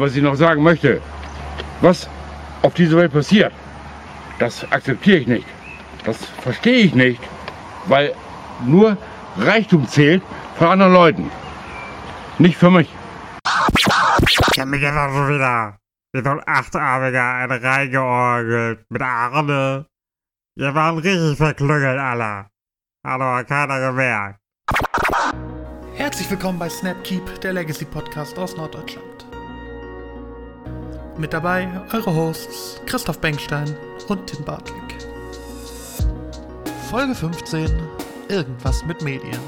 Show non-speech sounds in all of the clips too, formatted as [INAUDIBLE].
Was ich noch sagen möchte, was auf dieser Welt passiert, das akzeptiere ich nicht. Das verstehe ich nicht, weil nur Reichtum zählt von anderen Leuten. Nicht für mich. Ich hab mich einfach schon wieder wie so ein Achtarmiger eine reingeorgelt mit Arne. Wir waren richtig verklüngelt, alle. Hat aber keiner gemerkt. Herzlich willkommen bei Snapkeep, der Legacy Podcast aus Norddeutschland. Mit dabei eure Hosts Christoph Bengstein und Tim Bartlick. Folge 15 Irgendwas mit Medien.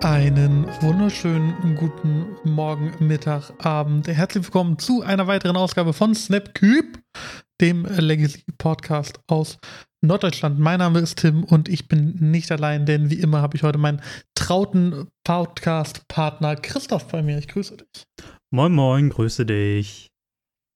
Einen wunderschönen guten Morgen, Mittag, Abend. Herzlich willkommen zu einer weiteren Ausgabe von Snapcube, dem Legacy Podcast aus Norddeutschland. Mein Name ist Tim und ich bin nicht allein, denn wie immer habe ich heute meinen trauten Podcast-Partner Christoph bei mir. Ich grüße dich. Moin, moin, grüße dich.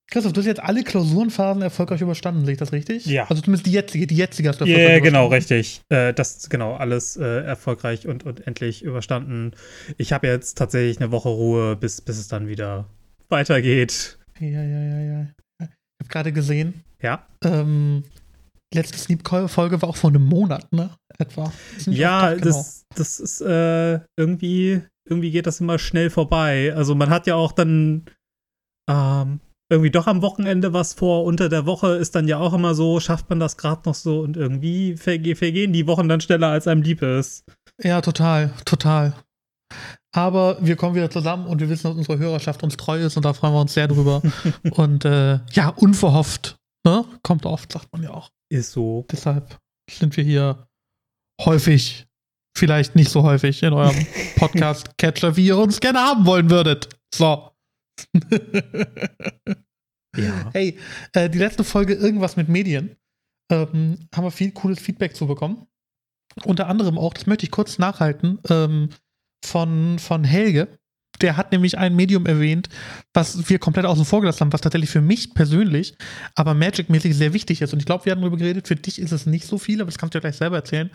Christoph, du hast jetzt alle Klausurenphasen erfolgreich überstanden, sehe ich das richtig? Ja. Also zumindest die jetzige, die jetzige hast du Ja, erfolgreich yeah, genau, richtig. Äh, das genau alles äh, erfolgreich und, und endlich überstanden. Ich habe jetzt tatsächlich eine Woche Ruhe, bis, bis es dann wieder weitergeht. Ja, ja, ja, ja. Ich habe gerade gesehen, Ja. ähm, letzte Sleep-Folge war auch vor einem Monat, ne? Etwa. Ja, Tag genau. das, das ist äh, irgendwie, irgendwie geht das immer schnell vorbei. Also man hat ja auch dann ähm, irgendwie doch am Wochenende was vor. Unter der Woche ist dann ja auch immer so, schafft man das gerade noch so und irgendwie verge vergehen die Wochen dann schneller, als einem lieb ist. Ja, total, total. Aber wir kommen wieder zusammen und wir wissen, dass unsere Hörerschaft uns treu ist und da freuen wir uns sehr drüber. [LAUGHS] und äh, ja, unverhofft, ne? Kommt oft, sagt man ja auch. Ist so. Deshalb sind wir hier häufig, vielleicht nicht so häufig in eurem [LAUGHS] Podcast-Catcher, wie ihr uns gerne haben wollen würdet. So. [LAUGHS] Ja. Hey, äh, die letzte Folge Irgendwas mit Medien ähm, haben wir viel cooles Feedback zu bekommen. Unter anderem auch, das möchte ich kurz nachhalten, ähm, von, von Helge. Der hat nämlich ein Medium erwähnt, was wir komplett außen vor gelassen haben, was tatsächlich für mich persönlich, aber Magic-mäßig sehr wichtig ist. Und ich glaube, wir haben darüber geredet, für dich ist es nicht so viel, aber das kannst du ja gleich selber erzählen.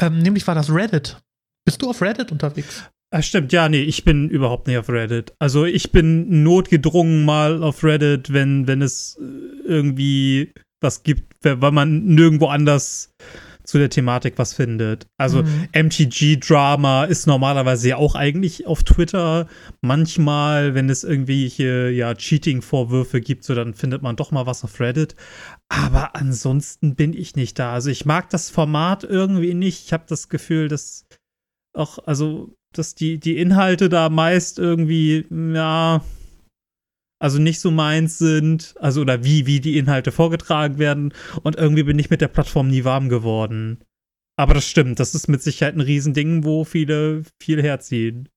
Ähm, nämlich war das Reddit. Bist du auf Reddit unterwegs? Ah, stimmt, ja, nee, ich bin überhaupt nicht auf Reddit. Also ich bin notgedrungen mal auf Reddit, wenn, wenn es äh, irgendwie was gibt, weil man nirgendwo anders zu der Thematik was findet. Also Mhm. MTG-Drama ist normalerweise ja auch eigentlich auf Twitter. Manchmal, wenn es irgendwelche ja, Cheating-Vorwürfe gibt, so dann findet man doch mal was auf Reddit. Aber ansonsten bin ich nicht da. Also ich mag das Format irgendwie nicht. Ich habe das Gefühl, dass auch, also, dass die, die Inhalte da meist irgendwie, ja, also nicht so meins sind, also oder wie, wie die Inhalte vorgetragen werden. Und irgendwie bin ich mit der Plattform nie warm geworden. Aber das stimmt, das ist mit Sicherheit ein Riesending, wo viele viel herziehen.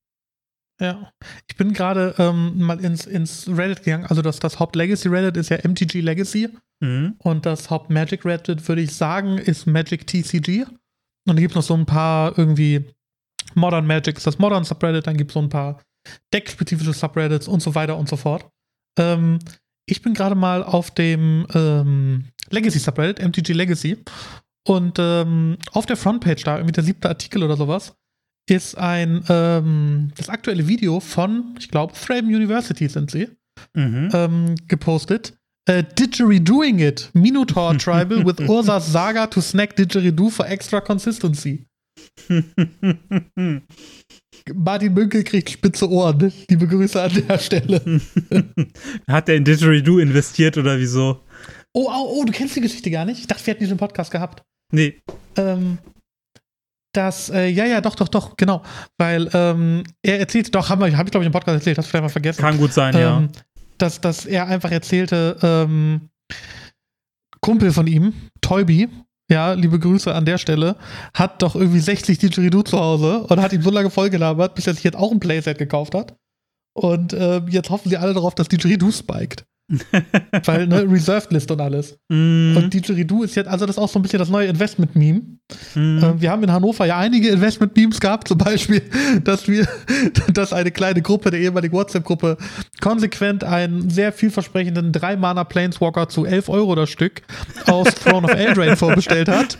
Ja. Ich bin gerade ähm, mal ins, ins Reddit gegangen. Also das, das Haupt-Legacy-Reddit ist ja MTG Legacy. Mhm. Und das Haupt-Magic Reddit, würde ich sagen, ist Magic TCG. Und dann gibt es noch so ein paar irgendwie Modern Magic ist das Modern Subreddit, dann gibt es so ein paar deckspezifische Subreddits und so weiter und so fort. Ähm, ich bin gerade mal auf dem ähm, Legacy Subreddit, MTG Legacy. Und ähm, auf der Frontpage da, irgendwie der siebte Artikel oder sowas, ist ein ähm, das aktuelle Video von, ich glaube, Frame University sind sie Mhm. ähm, gepostet. Äh, Didgeridooing it. Minotaur [LAUGHS] Tribal with Ursa's Saga to snack Didgeridoo for extra consistency. [LAUGHS] Martin Münkel kriegt spitze Ohren. Liebe Grüße an der Stelle. [LAUGHS] Hat der in Didgeridoo investiert oder wieso? Oh, oh, oh, du kennst die Geschichte gar nicht? Ich dachte, wir hätten diesen Podcast gehabt. Nee. Ähm, das, äh, ja, ja, doch, doch, doch, genau. Weil ähm, er erzählte, doch, habe ich glaube ich im Podcast erzählt, hast du vielleicht mal vergessen. Kann gut sein, ja. ähm, dass, dass er einfach erzählte, ähm, Kumpel von ihm, Toybi, ja, liebe Grüße an der Stelle, hat doch irgendwie 60 Didgeridoo zu Hause und hat ihn so lange vollgelabert, bis er sich jetzt auch ein Playset gekauft hat. Und ähm, jetzt hoffen sie alle darauf, dass Didgeridoo spiked. [LAUGHS] Weil, ne, Reserved List und alles. Mm, Und Didgeridoo ist jetzt, also das ist auch so ein bisschen das neue Investment-Meme. mm. Äh, wir haben in Hannover ja einige Investment-Memes gehabt, zum Beispiel, [LAUGHS] dass wir, [LAUGHS] dass eine kleine Gruppe, der ehemaligen WhatsApp-Gruppe, konsequent einen sehr vielversprechenden 3-Mana-Planeswalker zu 11 Euro das Stück aus Throne of Eldraine vorbestellt hat.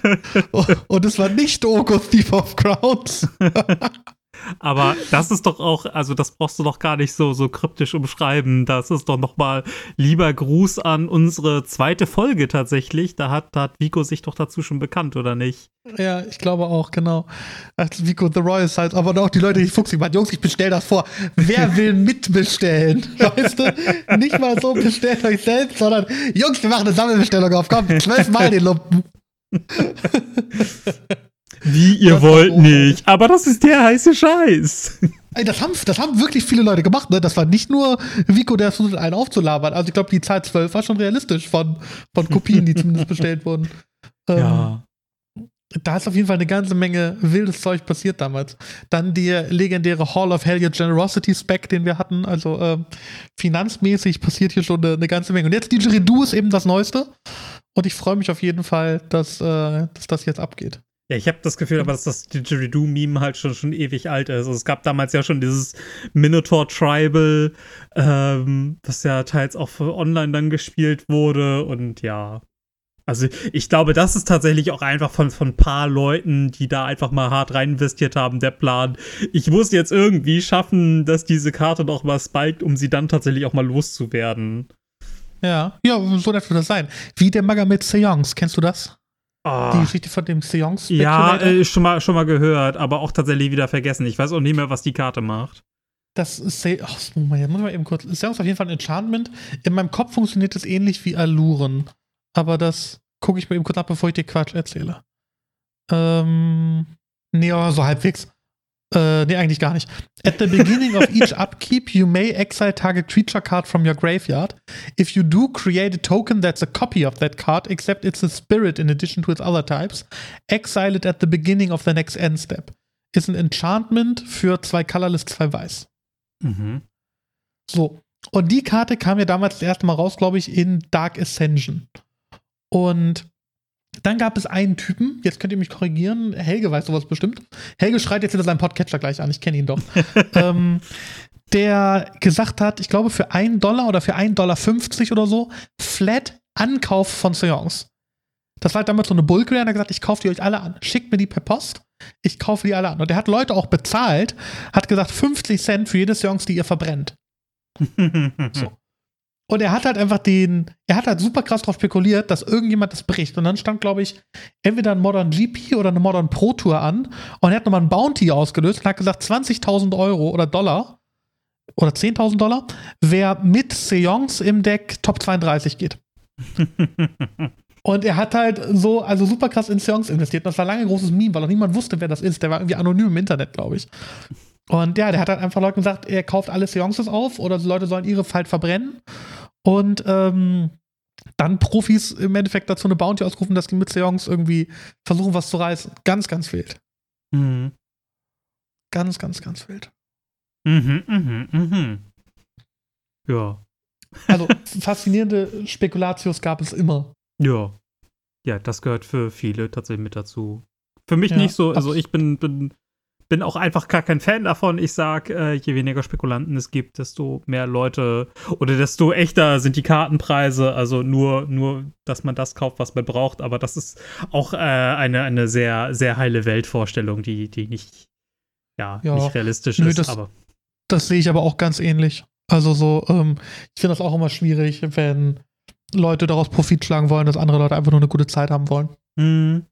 Und es war nicht Oko Thief of Crowns. Aber das ist doch auch, also das brauchst du doch gar nicht so, so kryptisch umschreiben. Das ist doch nochmal lieber Gruß an unsere zweite Folge tatsächlich. Da hat, da hat Vico sich doch dazu schon bekannt, oder nicht? Ja, ich glaube auch, genau. Vico The Royal halt, aber auch die Leute, die fuchsig waren. Jungs, ich bestell das vor. Wer will mitbestellen? [LAUGHS] Weißt du? Nicht mal so bestellt euch selbst, sondern Jungs, wir machen eine Sammelbestellung auf. Komm, zwölfmal den Lumpen. [LAUGHS] Wie, ihr wollt nicht. Aber das ist der heiße Scheiß. Ey, das haben, das haben wirklich viele Leute gemacht, ne? Das war nicht nur Vico, der versucht, einen aufzulabern. Also ich glaube, die Zahl 12 war schon realistisch von, von Kopien, die zumindest bestellt wurden. [LAUGHS] Ähm, Da ist auf jeden Fall eine ganze Menge wildes Zeug passiert damals. Dann der legendäre Hall of Hellion Generosity Spec, den wir hatten. Also ähm, finanzmäßig passiert hier schon eine, eine ganze Menge. Und jetzt Didgeridoo ist eben das Neueste. Und ich freue mich auf jeden Fall, dass, äh, dass das jetzt abgeht. Ja, ich habe das Gefühl, aber dass das Didgeridoo-Meme halt schon, schon ewig alt ist. Also es gab damals ja schon dieses Minotaur Tribal, ähm, was ja teils auch für online dann gespielt wurde und ja. Also ich glaube, das ist tatsächlich auch einfach von, von ein paar Leuten, die da einfach mal hart rein investiert haben, der Plan. Ich muss jetzt irgendwie schaffen, dass diese Karte noch mal spiked, um sie dann tatsächlich auch mal loszuwerden. Ja, ja, so wird das sein. Wie der Magomed Seance, kennst du das? Die Ah. Geschichte von dem Seance Ja, äh, schon, mal, schon mal gehört, aber auch tatsächlich wieder vergessen. Ich weiß auch nicht mehr, was die Karte macht. Das ist Se Ach, Moment, muss mal eben kurz. Seance ist auf jeden Fall ein Enchantment. In meinem Kopf funktioniert das ähnlich wie Alluren. Aber das gucke ich mir eben kurz ab, bevor ich dir Quatsch erzähle. Ähm. Nee, aber so halbwegs. Äh, nee, eigentlich gar nicht. At the beginning of each upkeep, you may exile target creature card from your graveyard. If you do, create a token that's a copy of that card, except it's a spirit in addition to its other types. Exile it at the beginning of the next end step. Ist ein Enchantment für zwei Colorless, zwei Weiß. Mhm. So. Und die Karte kam ja damals das erste Mal raus, glaube ich, in Dark Ascension. Und dann gab es einen Typen, jetzt könnt ihr mich korrigieren, Helge weiß sowas bestimmt. Helge schreit jetzt wieder seinen Podcatcher gleich an, ich kenne ihn doch. [LAUGHS] ähm, der gesagt hat, ich glaube für 1 Dollar oder für 1,50 Dollar oder so, flat Ankauf von Seance. Das war halt damals so eine Bulke, der hat gesagt, ich kaufe die euch alle an. Schickt mir die per Post, ich kaufe die alle an. Und der hat Leute auch bezahlt, hat gesagt 50 Cent für jede Seance, die ihr verbrennt. [LAUGHS] So. Und er hat halt einfach den, er hat halt super krass drauf spekuliert, dass irgendjemand das bricht. Und dann stand, glaube ich, entweder ein Modern GP oder eine Modern Pro Tour an. Und er hat nochmal ein Bounty ausgelöst und hat gesagt, 20.000 Euro oder Dollar oder 10.000 Dollar, wer mit Seance im Deck Top 32 geht. [LAUGHS] Und er hat halt so, also super krass in Seance investiert. Und das war lange ein großes Meme, weil auch niemand wusste, wer das ist. Der war irgendwie anonym im Internet, glaube ich. Und ja, der hat halt einfach Leuten gesagt, er kauft alle Seances auf oder die Leute sollen ihre halt verbrennen. Und ähm, dann Profis im Endeffekt dazu eine Bounty ausgerufen, dass die mit Seance irgendwie versuchen, was zu reißen. Ganz, ganz wild. mhm. Ganz, ganz, ganz wild. Mhm, mhm, mhm. Ja, Also faszinierende Spekulatius gab es immer. ja. Ja, das gehört für viele tatsächlich mit dazu. Für mich Ja, nicht so, also ich bin, bin, bin auch einfach gar kein Fan davon. Ich sag, äh, je weniger Spekulanten es gibt, desto mehr Leute oder desto echter sind die Kartenpreise. Also nur, nur, dass man das kauft, was man braucht. Aber das ist auch äh, eine, eine sehr, sehr heile Weltvorstellung, die, die nicht, ja, Ja. nicht realistisch Nö, ist. das- aber Das sehe ich aber auch ganz ähnlich. Also so, ähm, ich finde das auch immer schwierig, wenn Leute daraus Profit schlagen wollen, dass andere Leute einfach nur eine gute Zeit haben wollen. Mhm.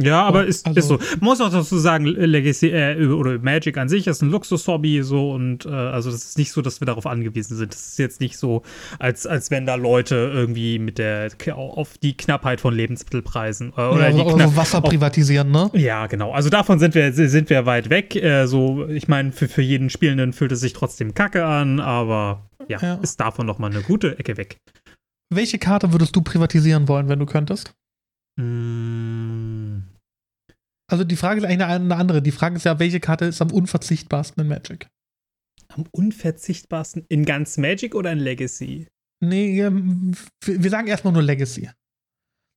Ja, aber ist, also- ist so. Man muss auch dazu sagen, Legacy äh, oder Magic an sich ist ein Luxushobby so und äh, also das ist nicht so, dass wir darauf angewiesen sind. Das ist jetzt nicht so, als, als wenn da Leute irgendwie mit der auf die Knappheit von Lebensmittelpreisen äh, oder ja, die also, Wasser auf- privatisieren, ne? ja, genau. Also davon sind wir, sind wir weit weg. Äh, so, ich meine, für, für jeden Spielenden fühlt es sich trotzdem kacke an, aber ja, Ja. ist davon noch mal eine gute Ecke weg. Welche Karte würdest du privatisieren wollen, wenn du könntest? Mm. Also die Frage ist eigentlich eine, andere. Die Frage ist ja, welche Karte ist am unverzichtbarsten in Magic? Am unverzichtbarsten in ganz Magic oder in Legacy? Nee, ähm, wir sagen erstmal nur Legacy.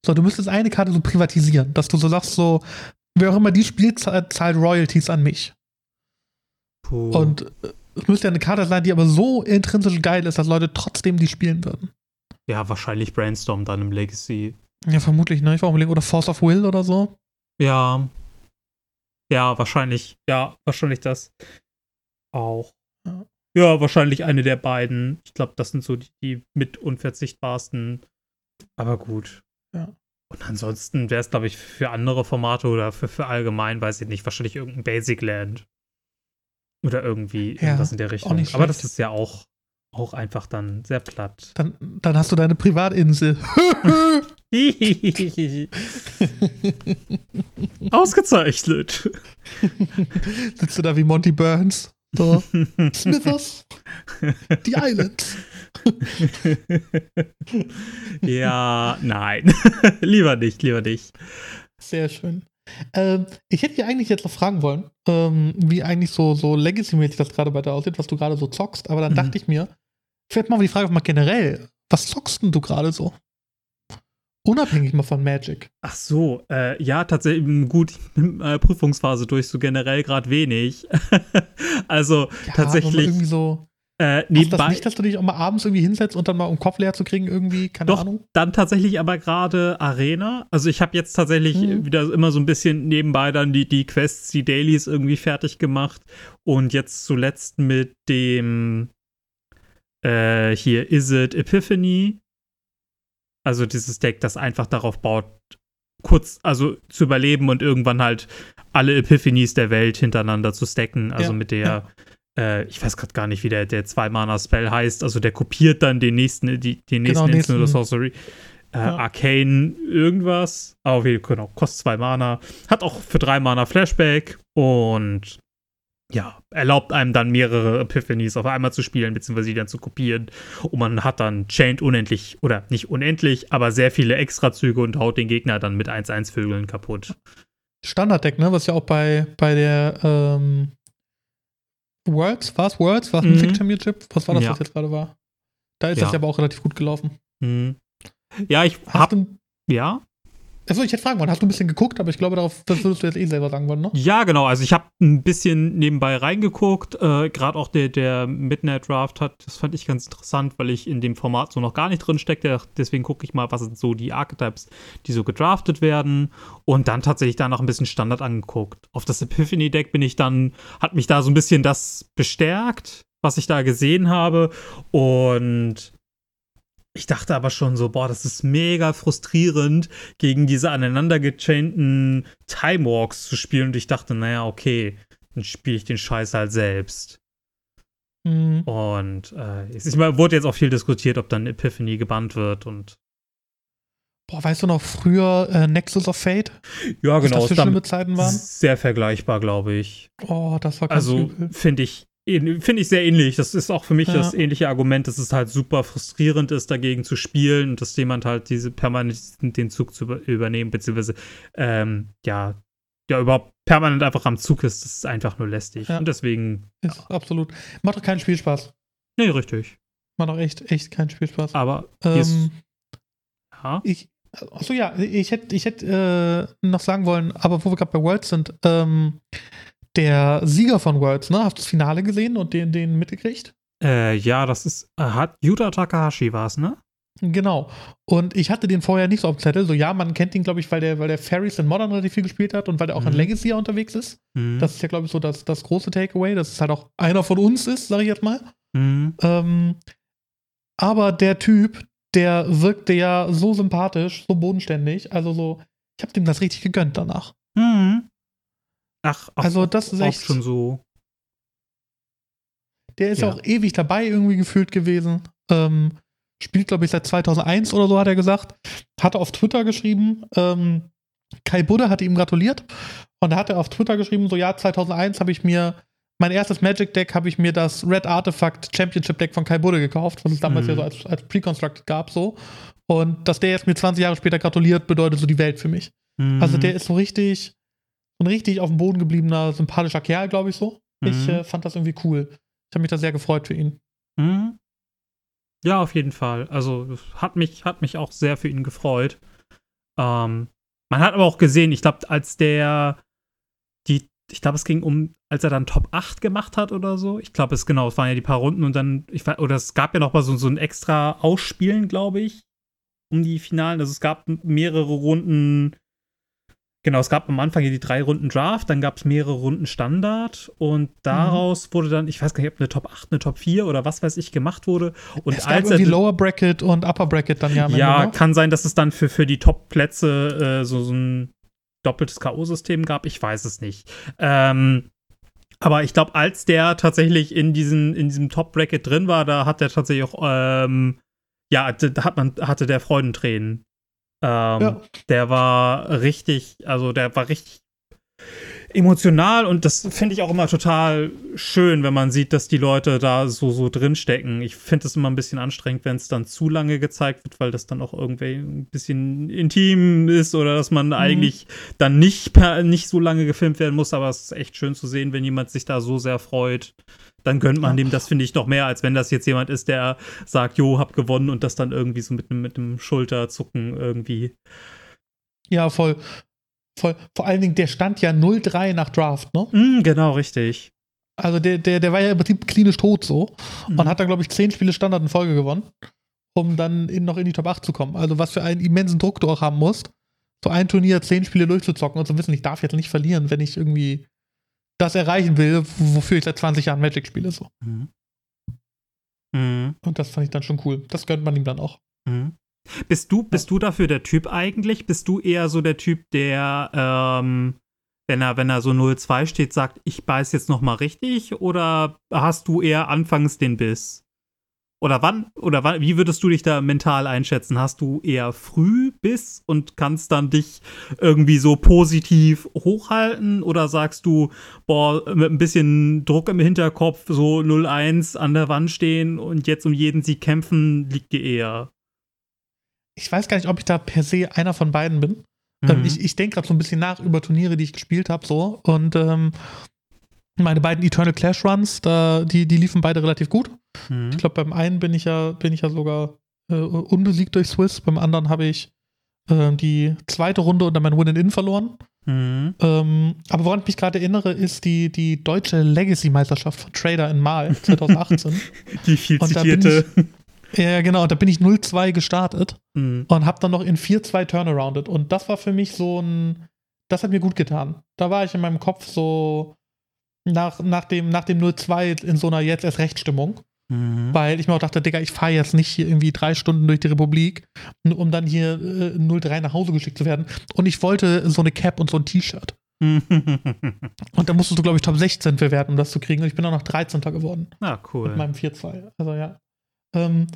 So, du müsstest eine Karte so privatisieren, dass du so sagst, so, wer auch immer die spielt, zahlt Royalties an mich. Puh. Und äh, es müsste ja eine Karte sein, die aber so intrinsisch geil ist, dass Leute trotzdem die spielen würden. ja, wahrscheinlich Brainstorm dann im Legacy. Ja, vermutlich, ne? Ich war überlegen, oder Force of Will oder so. Ja. Ja, wahrscheinlich. Ja, wahrscheinlich das auch. Ja. Wahrscheinlich eine der beiden. Ich glaube, das sind so die, die mit unverzichtbarsten. Aber gut. Ja. Und ansonsten wäre es, glaube ich, für andere Formate oder für, für allgemein, weiß ich nicht, wahrscheinlich irgendein Basic Land. Oder irgendwie Ja, irgendwas in der Richtung. Aber das ist ja auch, auch einfach dann sehr platt. Dann, dann hast du deine Privatinsel. [LAUGHS] [LAUGHS] [LAUGHS] Ausgezeichnet. Sitzt du da wie Monty Burns? So. [LAUGHS] Smithers, die Islands. ja, nein. [LAUGHS] lieber nicht, lieber nicht. Sehr schön. Ähm, ich hätte dir eigentlich jetzt noch fragen wollen, ähm, wie eigentlich so, so Legacy-mäßig das gerade bei dir aussieht, was du gerade so zockst. Aber dann Mhm. dachte ich mir, vielleicht machen wir die Frage mal generell. Was zockst denn du gerade so? Unabhängig mal von Magic. Ach so, äh, ja, tatsächlich, gut, äh, Prüfungsphase durch, so generell gerade wenig. [LAUGHS] also Ja, tatsächlich, irgendwie so. äh, Hast das nebenbei, nicht, dass du dich auch mal abends irgendwie hinsetzt und dann mal um Kopf leer zu kriegen, irgendwie, keine Doch. Ahnung? dann tatsächlich aber gerade Arena. Also ich habe jetzt tatsächlich Mhm. wieder immer so ein bisschen nebenbei dann die, die Quests, die Dailies irgendwie fertig gemacht. Und jetzt zuletzt mit dem äh, hier Is It Epiphany. Also dieses Deck, das einfach darauf baut, kurz, also zu überleben und irgendwann halt alle Epiphanies der Welt hintereinander zu stacken. Also Ja, mit der, äh, ich weiß gerade gar nicht, wie der, der Zwei-Mana-Spell heißt. Also der kopiert dann den nächsten, die, den nächsten Genau, oder nächsten- Sorcery. Äh, Ja. Arcane irgendwas. Aber wie, genau, kostet zwei Mana. Hat auch für drei Mana Flashback und ja, erlaubt einem dann mehrere Epiphanies auf einmal zu spielen, beziehungsweise die dann zu kopieren. Und man hat dann Chained unendlich, oder nicht unendlich, aber sehr viele Extrazüge und haut den Gegner dann mit 1-1-Vögeln kaputt. Standarddeck, ne? Was ja auch bei, bei der ähm, Worlds, war es Worlds? War es ein Mhm. Fig Championship? Was war das, Ja. was jetzt gerade war? Da ist Ja. das ja aber auch relativ gut gelaufen. Hm. Ja, ich Hast hab, ja, achso, ich hätte fragen wollen, hast du ein bisschen geguckt, aber ich glaube, darauf, würdest du jetzt eh selber sagen wollen, ne? Ja, genau. Also ich habe ein bisschen nebenbei reingeguckt. Äh, Gerade auch der, der Midnight Draft hat, das fand ich ganz interessant, weil ich in dem Format so noch gar nicht drin steckte. Deswegen gucke ich mal, was sind so die Archetypes, die so gedraftet werden. Und dann tatsächlich da noch ein bisschen Standard angeguckt. Auf das Epiphany-Deck bin ich dann, hat mich da so ein bisschen das bestärkt, was ich da gesehen habe. Und ich dachte aber schon so, boah, das ist mega frustrierend, gegen diese aneinander gechainten Time Walks zu spielen. Und ich dachte, naja, okay, dann spiele ich den Scheiß halt selbst. Mhm. Und äh, es ist, mal, wurde jetzt auch viel diskutiert, ob dann Epiphany gebannt wird. Und Boah, weißt du noch früher äh, Nexus of Fate? ja, Was das für ist dann schlimme Zeiten waren? Sehr vergleichbar, glaube ich. Oh, das war ganz Also finde ich, finde ich sehr ähnlich. Das ist auch für mich Ja. das ähnliche Argument, dass es halt super frustrierend ist, dagegen zu spielen und dass jemand halt diese permanent den Zug zu über übernehmen, beziehungsweise ähm, ja, ja, überhaupt permanent einfach am Zug ist, das ist einfach nur lästig. Ja. Und deswegen, Ist absolut. Macht doch keinen Spielspaß. nee, richtig. Macht doch echt, echt keinen Spielspaß. Aber ähm, ja, ich, achso, ja, ich hätte ich hätt, äh, noch sagen wollen, aber wo wir gerade bei Worlds sind, ähm, der Sieger von Worlds, ne? Hast du das Finale gesehen und den, den mitgekriegt? äh, ja, das ist, äh, hat Yuta Takahashi war es, ne? Genau. Und ich hatte den vorher nicht so auf dem Zettel. So, ja, man kennt ihn, glaube ich, weil der, weil der Fairies in Modern relativ viel gespielt hat und weil der auch in Mhm. Legacy ja unterwegs ist. Mhm. Das ist ja, glaube ich, so das, das große Takeaway, dass es halt auch einer von uns ist, sage ich jetzt mal. Mhm. Ähm, aber der Typ, der wirkte ja so sympathisch, so bodenständig. Also so, ich habe dem das richtig gegönnt danach. Mhm. Ach, auch, Also das ist echt- schon so. Der ist ja auch ewig dabei irgendwie gefühlt gewesen. Ähm, spielt, glaube ich, seit 2001 oder so, hat er gesagt. Hatte auf Twitter geschrieben, ähm, Kai Budde hat ihm gratuliert. Und da hat er auf Twitter geschrieben, so, ja, 2001 habe ich mir, mein erstes Magic-Deck habe ich mir das Red Artifact Championship-Deck von Kai Budde gekauft, was es damals Mhm. ja so als, als Pre-Constructed gab, so. Und dass der jetzt mir 20 Jahre später gratuliert, bedeutet so die Welt für mich. Mhm. Also der ist so richtig, ein richtig auf dem Boden gebliebener, sympathischer Kerl, glaube ich so. Ich Mhm. äh, fand das irgendwie cool. Ich habe mich da sehr gefreut für ihn. Mhm. Ja, auf jeden Fall. Also hat mich, hat mich auch sehr für ihn gefreut. Ähm, man hat aber auch gesehen, ich glaube, als der die, ich glaube, es ging um, als er dann Top 8 gemacht hat oder so. Ich glaube, es genau, es waren ja die paar Runden und dann, ich oder es gab ja noch mal so, so ein extra Ausspielen, glaube ich, um die Finalen. Also es gab mehrere Runden Genau, es gab am Anfang hier die drei Runden Draft, dann gab es mehrere Runden Standard und daraus mhm. wurde dann, ich weiß gar nicht, ob eine Top 8, eine Top 4 oder was weiß ich gemacht wurde. Und es gab irgendwie Lower Bracket und Upper Bracket dann ja. Ja, kann sein, dass es dann für, für die Top-Plätze äh, so, so ein doppeltes K.O.-System gab, ich weiß es nicht. Ähm, aber ich glaube, als der tatsächlich in, diesen, in diesem Top-Bracket drin war, da hat er tatsächlich auch, ähm, ja, da hat man, hatte der Freudentränen. Ähm, ja. Der war richtig, also der war richtig emotional und das finde ich auch immer total schön, wenn man sieht, dass die Leute da so, so drinstecken. Ich finde es immer ein bisschen anstrengend, wenn es dann zu lange gezeigt wird, weil das dann auch irgendwie ein bisschen intim ist oder dass man mhm. eigentlich dann nicht, nicht so lange gefilmt werden muss, aber es ist echt schön zu sehen, wenn jemand sich da so sehr freut. Dann gönnt man dem das, finde ich, noch mehr, als wenn das jetzt jemand ist, der sagt, jo, hab gewonnen und das dann irgendwie so mit einem mit Schulterzucken irgendwie. Ja, voll. Voll. Vor allen Dingen, der stand ja 0-3 nach Draft, ne? Mm, genau, richtig. Also der, der, der war ja im Prinzip klinisch tot so mhm. und hat dann, glaube ich, zehn Spiele Standard in Folge gewonnen, um dann in, noch in die Top 8 zu kommen. Also was für einen immensen Druck du auch haben musst, so ein Turnier zehn Spiele durchzuzocken und zu wissen, ich darf jetzt nicht verlieren, wenn ich irgendwie das erreichen will, wofür ich seit 20 Jahren Magic spiele. So. Mhm. Mhm. Und das fand ich dann schon cool. Das gönnt man ihm dann auch. Mhm. Bist du, bist du dafür der Typ eigentlich? Bist du eher so der Typ, der, ähm, wenn er, wenn er so 0-2 steht, sagt, ich beiß jetzt noch mal richtig? Oder hast du eher anfangs den Biss? Oder wann, oder wann, wie würdest du dich da mental einschätzen? Hast du eher früh Biss und kannst dann dich irgendwie so positiv hochhalten? Oder sagst du, boah, mit ein bisschen Druck im Hinterkopf, so 0-1 an der Wand stehen und jetzt um jeden Sieg kämpfen, liegt dir eher? ich weiß gar nicht, ob ich da per se einer von beiden bin. Ähm, mhm. ich ich denke gerade so ein bisschen nach über Turniere, die ich gespielt habe, so. Und ähm, meine beiden Eternal Clash Runs, da, die, die liefen beide relativ gut. Mhm. Ich glaube, beim einen bin ich ja, bin ich ja sogar äh, unbesiegt durch Swiss, beim anderen habe ich äh, die zweite Runde unter mein Win-in verloren. Mhm. Ähm, aber woran ich mich gerade erinnere, ist die, die deutsche Legacy-Meisterschaft von Trader in Mal [LAUGHS] 2018. die viel zitierte. Ja, genau. Da bin ich 0-2 gestartet mhm. und habe dann noch in 4-2 turnarounded. Und das war für mich so ein. Das hat mir gut getan. Da war ich in meinem Kopf so nach, nach dem, nach dem 0-2 in so einer jetzt erst Rechtsstimmung. Mhm. Weil ich mir auch dachte, Digga, ich fahre jetzt nicht hier irgendwie drei Stunden durch die Republik, um dann hier äh, 0-3 nach Hause geschickt zu werden. Und ich wollte so eine Cap und so ein T-Shirt. [LAUGHS] und da musstest du, glaube ich, Top 16 bewerten, um das zu kriegen. Und ich bin auch noch 13. geworden. Ah, cool. Mit meinem 4-2. Also ja. Ähm,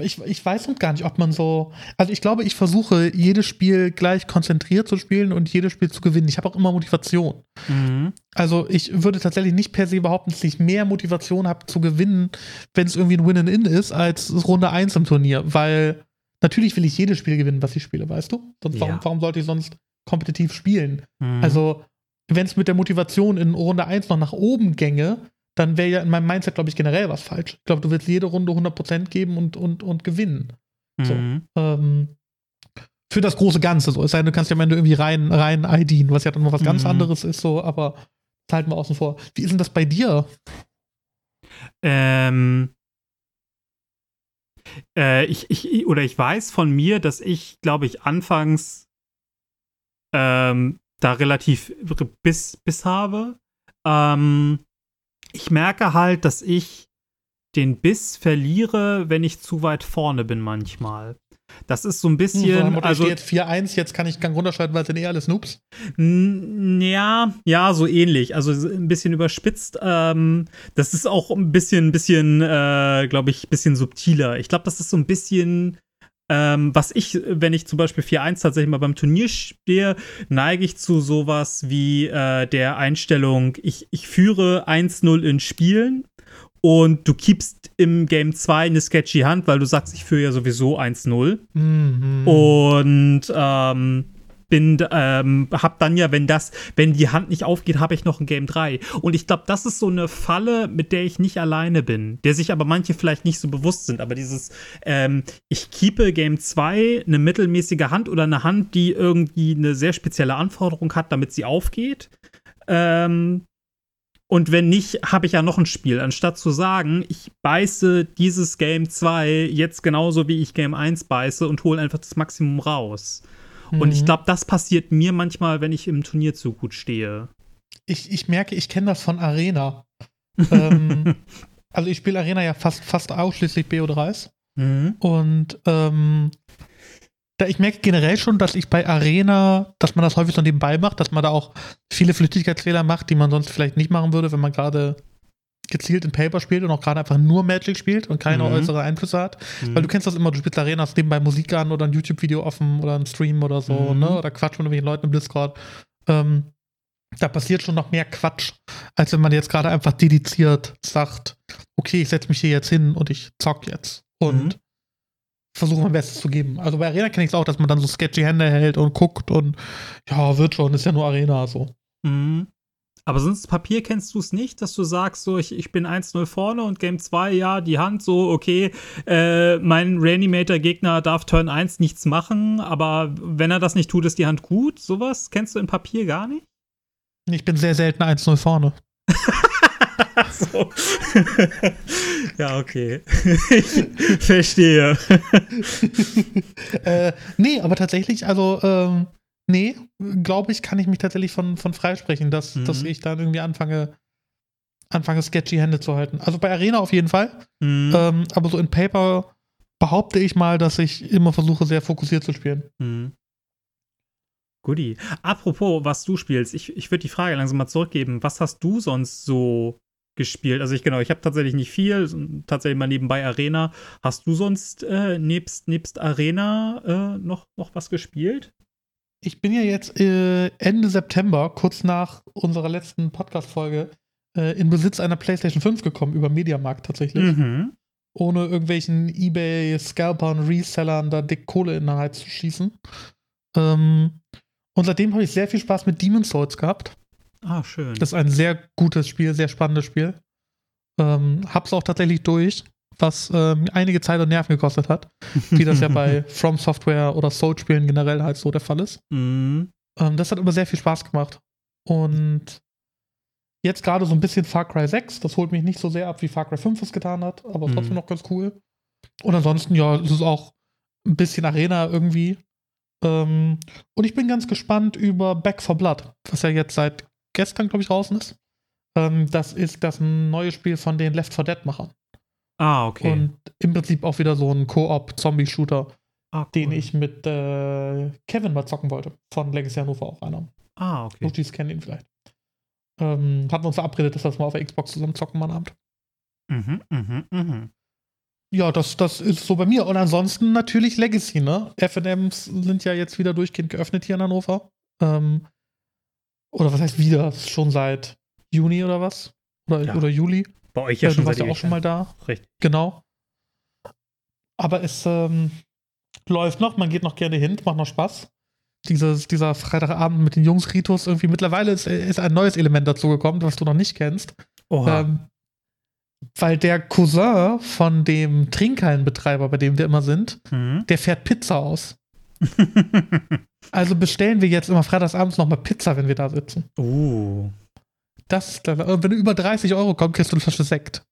ich, ich weiß noch gar nicht, ob man so. Also ich glaube, ich versuche, jedes Spiel gleich konzentriert zu spielen und jedes Spiel zu gewinnen. Ich habe auch immer Motivation. Mhm. Also ich würde tatsächlich nicht per se behaupten, dass ich mehr Motivation habe zu gewinnen, wenn es irgendwie ein Win-in ist, als Runde 1 im Turnier. Weil natürlich will ich jedes Spiel gewinnen, was ich spiele, weißt du? Sonst, ja. warum, warum sollte ich sonst kompetitiv spielen? Mhm. Also, wenn es mit der Motivation in Runde 1 noch nach oben gänge, dann wäre ja in meinem Mindset, glaube ich, generell was falsch. Ich glaube, du willst jede Runde 100% geben und, und, und gewinnen. Mhm. So, ähm, für das große Ganze so. Es sei denn, du kannst ja am Ende irgendwie rein, rein IDen, was ja dann noch was ganz mhm. anderes ist, so, aber das halten wir außen vor. Wie ist denn das bei dir? Ähm. Äh, ich, ich, oder ich weiß von mir, dass ich, glaube ich, anfangs ähm, da relativ Biss, Biss habe. Ähm, ich merke halt, dass ich den Biss verliere, wenn ich zu weit vorne bin manchmal. Das ist so ein bisschen. Hm, also jetzt 4-1, jetzt kann ich Gang runterschalten, weil es sind eh alles Noobs. Ja, ja, so ähnlich. Also ein bisschen überspitzt. Ähm, das ist auch ein bisschen, bisschen, äh, glaube ich, ein bisschen subtiler. Ich glaube, das ist so ein bisschen ähm, was ich, wenn ich zum Beispiel 4-1 tatsächlich mal beim Turnier stehe, neige ich zu sowas wie äh, der Einstellung, ich, ich führe 1-0 in Spielen und du keepst im Game 2 eine sketchy Hand, weil du sagst, ich führe ja sowieso 1-0. Mhm. Und ähm, bin, ähm, hab dann ja, wenn das, wenn die Hand nicht aufgeht, habe ich noch ein Game 3. Und ich glaube, das ist so eine Falle, mit der ich nicht alleine bin, der sich aber manche vielleicht nicht so bewusst sind. Aber dieses, ähm, ich keepe Game 2 eine mittelmäßige Hand oder eine Hand, die irgendwie eine sehr spezielle Anforderung hat, damit sie aufgeht. Ähm, und wenn nicht, habe ich ja noch ein Spiel. Anstatt zu sagen, ich beiße dieses Game 2 jetzt genauso wie ich Game 1 beiße und hole einfach das Maximum raus. Mhm. Und ich mhm. glaube, das passiert mir manchmal, wenn ich im Turnier zu gut stehe. Ich, ich merke, ich kenne das von Arena. [LAUGHS] ähm, also ich spiele Arena ja fast, fast ausschließlich BO3s. Mhm. Und ähm, da ich merke generell schon, dass ich bei Arena, dass man das häufig so nebenbei macht, dass man da auch viele Flüchtigkeitsfehler macht, die man sonst vielleicht nicht machen würde, wenn man gerade gezielt in Paper spielt und auch gerade einfach nur Magic spielt und keine mhm. äußere Einflüsse hat. Mhm. Weil du kennst das immer, du spielst Arena, hast nebenbei Musik an oder ein YouTube-Video offen oder ein Stream oder so, mhm. ne? Oder Quatsch mit irgendwelchen Leuten im Discord. Ähm, da passiert schon noch mehr Quatsch, als wenn man jetzt gerade einfach dediziert sagt, okay, ich setze mich hier jetzt hin und ich zock jetzt. Und mhm versuche mein Bestes zu geben. Also bei Arena kenne ich es auch, dass man dann so sketchy Hände hält und guckt und ja, wird schon, ist ja nur Arena so. Mhm. Aber sonst Papier kennst du es nicht, dass du sagst, so, ich, ich bin 1-0 vorne und Game 2, ja, die Hand so, okay, äh, mein Reanimator-Gegner darf Turn 1 nichts machen, aber wenn er das nicht tut, ist die Hand gut. Sowas kennst du in Papier gar nicht? Ich bin sehr selten 1-0 vorne. [LAUGHS] so. [LAUGHS] ja, okay. [LAUGHS] ich verstehe. äh, nee, aber tatsächlich, also, ähm, nee, glaube ich, kann ich mich tatsächlich von, von freisprechen, dass, mhm. dass ich dann irgendwie anfange, anfange, sketchy Hände zu halten. Also bei Arena auf jeden Fall. Mhm. Ähm, aber so in Paper behaupte ich mal, dass ich immer versuche, sehr fokussiert zu spielen. Mhm. Goodie. Apropos, was du spielst, ich, ich würde die Frage langsam mal zurückgeben. Was hast du sonst so gespielt? Also ich genau, ich habe tatsächlich nicht viel, tatsächlich mal nebenbei Arena. Hast du sonst äh, nebst, nebst Arena äh, noch, noch was gespielt? Ich bin ja jetzt äh, Ende September, kurz nach unserer letzten Podcast-Folge, äh, in Besitz einer PlayStation 5 gekommen, über Mediamarkt tatsächlich. Mhm. Ohne irgendwelchen Ebay-Scalpern, Resellern da dick Kohle in der Hals zu schießen. Ähm, und seitdem habe ich sehr viel Spaß mit Demon's Souls gehabt. Ah, schön. Das ist ein sehr gutes Spiel, sehr spannendes Spiel. Ähm, hab's auch tatsächlich durch, was ähm, einige Zeit und Nerven gekostet hat. Wie das ja bei [LAUGHS] From Software oder Soul-Spielen generell halt so der Fall ist. Mhm. Ähm, das hat aber sehr viel Spaß gemacht. Und jetzt gerade so ein bisschen Far Cry 6. Das holt mich nicht so sehr ab, wie Far Cry 5 es getan hat, aber mhm. trotzdem noch ganz cool. Und ansonsten, ja, es ist auch ein bisschen Arena irgendwie. Ähm, und ich bin ganz gespannt über Back for Blood, was ja jetzt seit gestern, glaube ich, draußen ist. Ähm, das ist das neue Spiel von den Left 4 Dead-Machern. Ah, okay. Und im Prinzip auch wieder so ein Koop-Zombie-Shooter, ah, cool. den ich mit äh, Kevin mal zocken wollte. Von Legacy Hannover auch einer. Ah, okay. Muttis kennen ihn vielleicht. Ähm, hatten uns verabredet, dass wir das mal auf der Xbox zusammen zocken, mal Abend. Mhm, mhm, mhm ja, das, das ist so bei mir. Und ansonsten natürlich Legacy, ne? FMs sind ja jetzt wieder durchgehend geöffnet hier in Hannover. Ähm, oder was heißt wieder? Schon seit Juni oder was? Oder, ja. oder Juli? Bei euch ja, ja schon. Du warst ja auch schon mal da. Richtig. Genau. Aber es ähm, läuft noch, man geht noch gerne hin, macht noch Spaß. Dieses, dieser Freitagabend mit den Jungs Ritus irgendwie. Mittlerweile ist, ist ein neues Element dazu gekommen, was du noch nicht kennst. Oha. Ähm, weil der Cousin von dem Trinkhallenbetreiber, bei dem wir immer sind, mhm. der fährt Pizza aus. [LAUGHS] also bestellen wir jetzt immer freitagsabends nochmal Pizza, wenn wir da sitzen. Uh. Das, wenn du über 30 Euro kommst, kriegst du eine Flasche Sekt.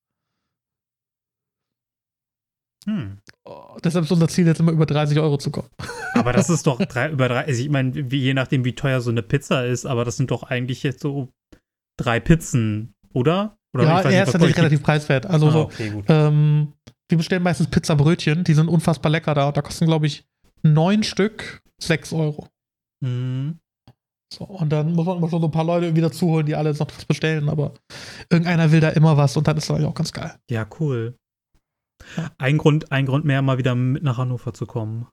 Hm. Oh, deshalb ist unser Ziel jetzt immer über 30 Euro zu kommen. [LAUGHS] Aber das ist doch drei, über drei, also ich meine, je nachdem, wie teuer so eine Pizza ist, aber das sind doch eigentlich jetzt so drei Pizzen, oder? Oder ja, er ist tatsächlich relativ preiswert. Also ah, okay, so, ähm, wir bestellen meistens Pizzabrötchen, die sind unfassbar lecker da. Da kosten, glaube ich, neun Stück sechs Euro. Mhm. So, und dann muss man immer schon so ein paar Leute wieder zuholen, die alle jetzt noch was bestellen, aber irgendeiner will da immer was und dann ist das auch ganz geil. Ja, cool. Ein, Grund, ein Grund mehr, mal wieder mit nach Hannover zu kommen.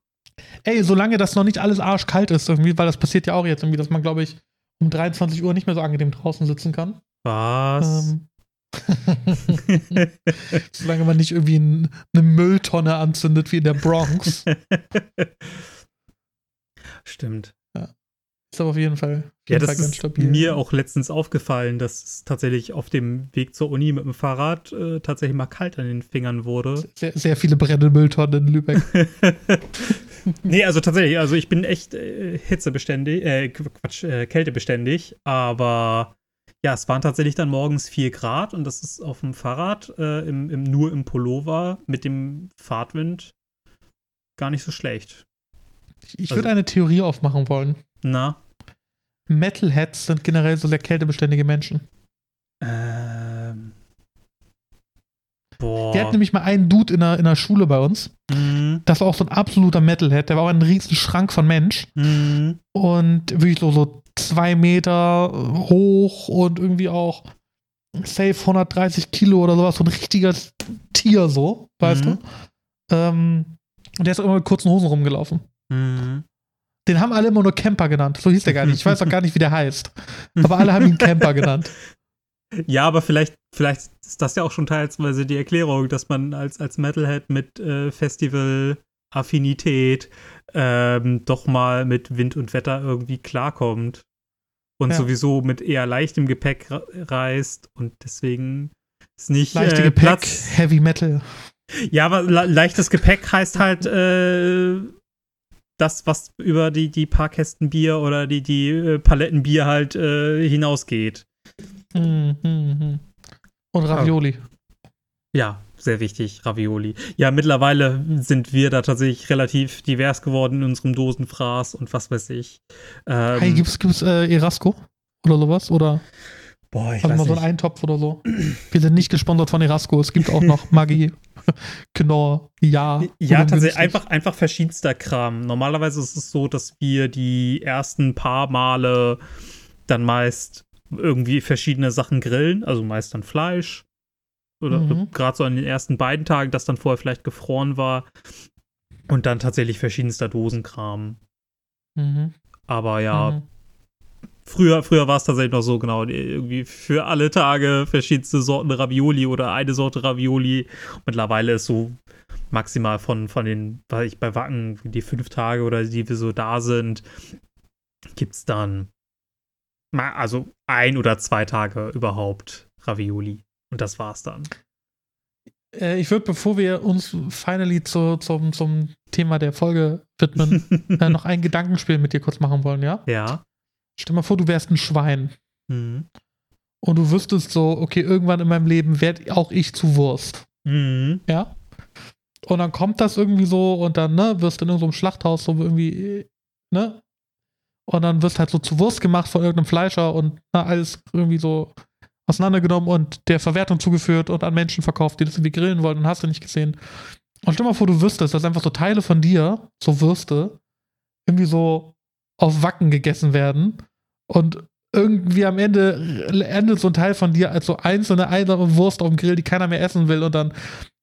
Ey, solange das noch nicht alles arschkalt ist, irgendwie, weil das passiert ja auch jetzt irgendwie, dass man, glaube ich, um 23 Uhr nicht mehr so angenehm draußen sitzen kann. Was? Ähm, [LAUGHS] Solange man nicht irgendwie ein, eine Mülltonne anzündet wie in der Bronx. [LAUGHS] Stimmt. Ja. Ist aber auf jeden Fall, auf Ja, jeden das Fall ganz ist mir auch letztens aufgefallen, dass es tatsächlich auf dem Weg zur Uni mit dem Fahrrad äh, tatsächlich mal kalt an den Fingern wurde. sehr, sehr viele brennende Mülltonnen in Lübeck. [LAUGHS] [LAUGHS] nee, also tatsächlich, also ich bin echt äh, hitzebeständig, äh, Quatsch, äh, kältebeständig, aber ja, es waren tatsächlich dann morgens 4 Grad und das ist auf dem Fahrrad äh, im, im, nur im Pullover mit dem Fahrtwind gar nicht so schlecht. Ich Also- würde eine Theorie aufmachen wollen. Na? Metalheads sind generell so sehr kältebeständige Menschen. Ähm. Boah. Wir hatten nämlich mal einen Dude in der, in der Schule bei uns. Mhm. Das war auch so ein absoluter Metalhead. Der war auch ein riesen Schrank von Mensch. Mhm. Und wirklich so, so zwei Meter hoch und irgendwie auch safe 130 Kilo oder sowas. So ein richtiges Tier so, weißt Mhm. du? Ähm, und der ist auch immer mit kurzen Hosen rumgelaufen. Mhm. Den haben alle immer nur Camper genannt. So hieß der gar nicht. Ich weiß auch gar nicht, wie der heißt. Aber alle haben ihn Camper genannt. [LAUGHS] Ja, aber vielleicht, vielleicht ist das ja auch schon teilweise die Erklärung, dass man als, als Metalhead mit äh, Festival-Affinität ähm, doch mal mit Wind und Wetter irgendwie klarkommt. Und Ja. sowieso mit eher leichtem Gepäck re- reist und deswegen ist nicht Leichte äh, Gepäck, Platz. Heavy Metal. Ja, aber le leichtes Gepäck heißt halt äh, das, was über die, die paar Kästen Bier oder die, die äh, Paletten Bier halt äh, hinausgeht. Hm, hm, hm. Und Ravioli. Ja, sehr wichtig, Ravioli. Ja, mittlerweile sind wir da tatsächlich relativ divers geworden in unserem Dosenfraß und was weiß ich. Ähm, Hey, gibt's, gibt's äh, Erasco? Oder sowas? Oder boah, ich also mal weiß so einen nicht. Eintopf oder so? Wir sind nicht gesponsert von Erasco. Es gibt auch noch [LAUGHS] Maggi, [LAUGHS] Knorr, Ja. Ja, tatsächlich einfach, einfach verschiedenster Kram. Normalerweise ist es so, dass wir die ersten paar Male dann meist irgendwie verschiedene Sachen grillen, also meist dann Fleisch. Oder Mhm. gerade so an den ersten beiden Tagen, das dann vorher vielleicht gefroren war. Und dann tatsächlich verschiedenster Dosenkram. Mhm. Aber ja, Mhm. Früher, früher war es tatsächlich noch so, genau, irgendwie für alle Tage verschiedenste Sorten Ravioli oder eine Sorte Ravioli. Mittlerweile ist so maximal von, von den, weil ich bei Wacken, die fünf Tage oder die wir so da sind, gibt es dann mal, also ein oder zwei Tage überhaupt Ravioli. Und das war's dann. Äh, ich würde, bevor wir uns finally zu, zum, zum Thema der Folge widmen, [LAUGHS] äh, noch ein Gedankenspiel mit dir kurz machen wollen, ja? Ja. Stell mal vor, du wärst ein Schwein Mhm. und du wüsstest so, okay, irgendwann in meinem Leben werde auch ich zu Wurst, Mhm. ja? Und dann kommt das irgendwie so und dann, ne, wirst du in irgendeinem Schlachthaus so irgendwie, ne? Und dann wirst halt so zu Wurst gemacht von irgendeinem Fleischer und na, alles irgendwie so auseinandergenommen und der Verwertung zugeführt und an Menschen verkauft, die das irgendwie grillen wollen und hast du nicht gesehen. Und stell mal vor, du wüsstest, dass einfach so Teile von dir, so Würste, irgendwie so auf Wacken gegessen werden und irgendwie am Ende endet so ein Teil von dir als so einzelne einsame Wurst auf dem Grill, die keiner mehr essen will und dann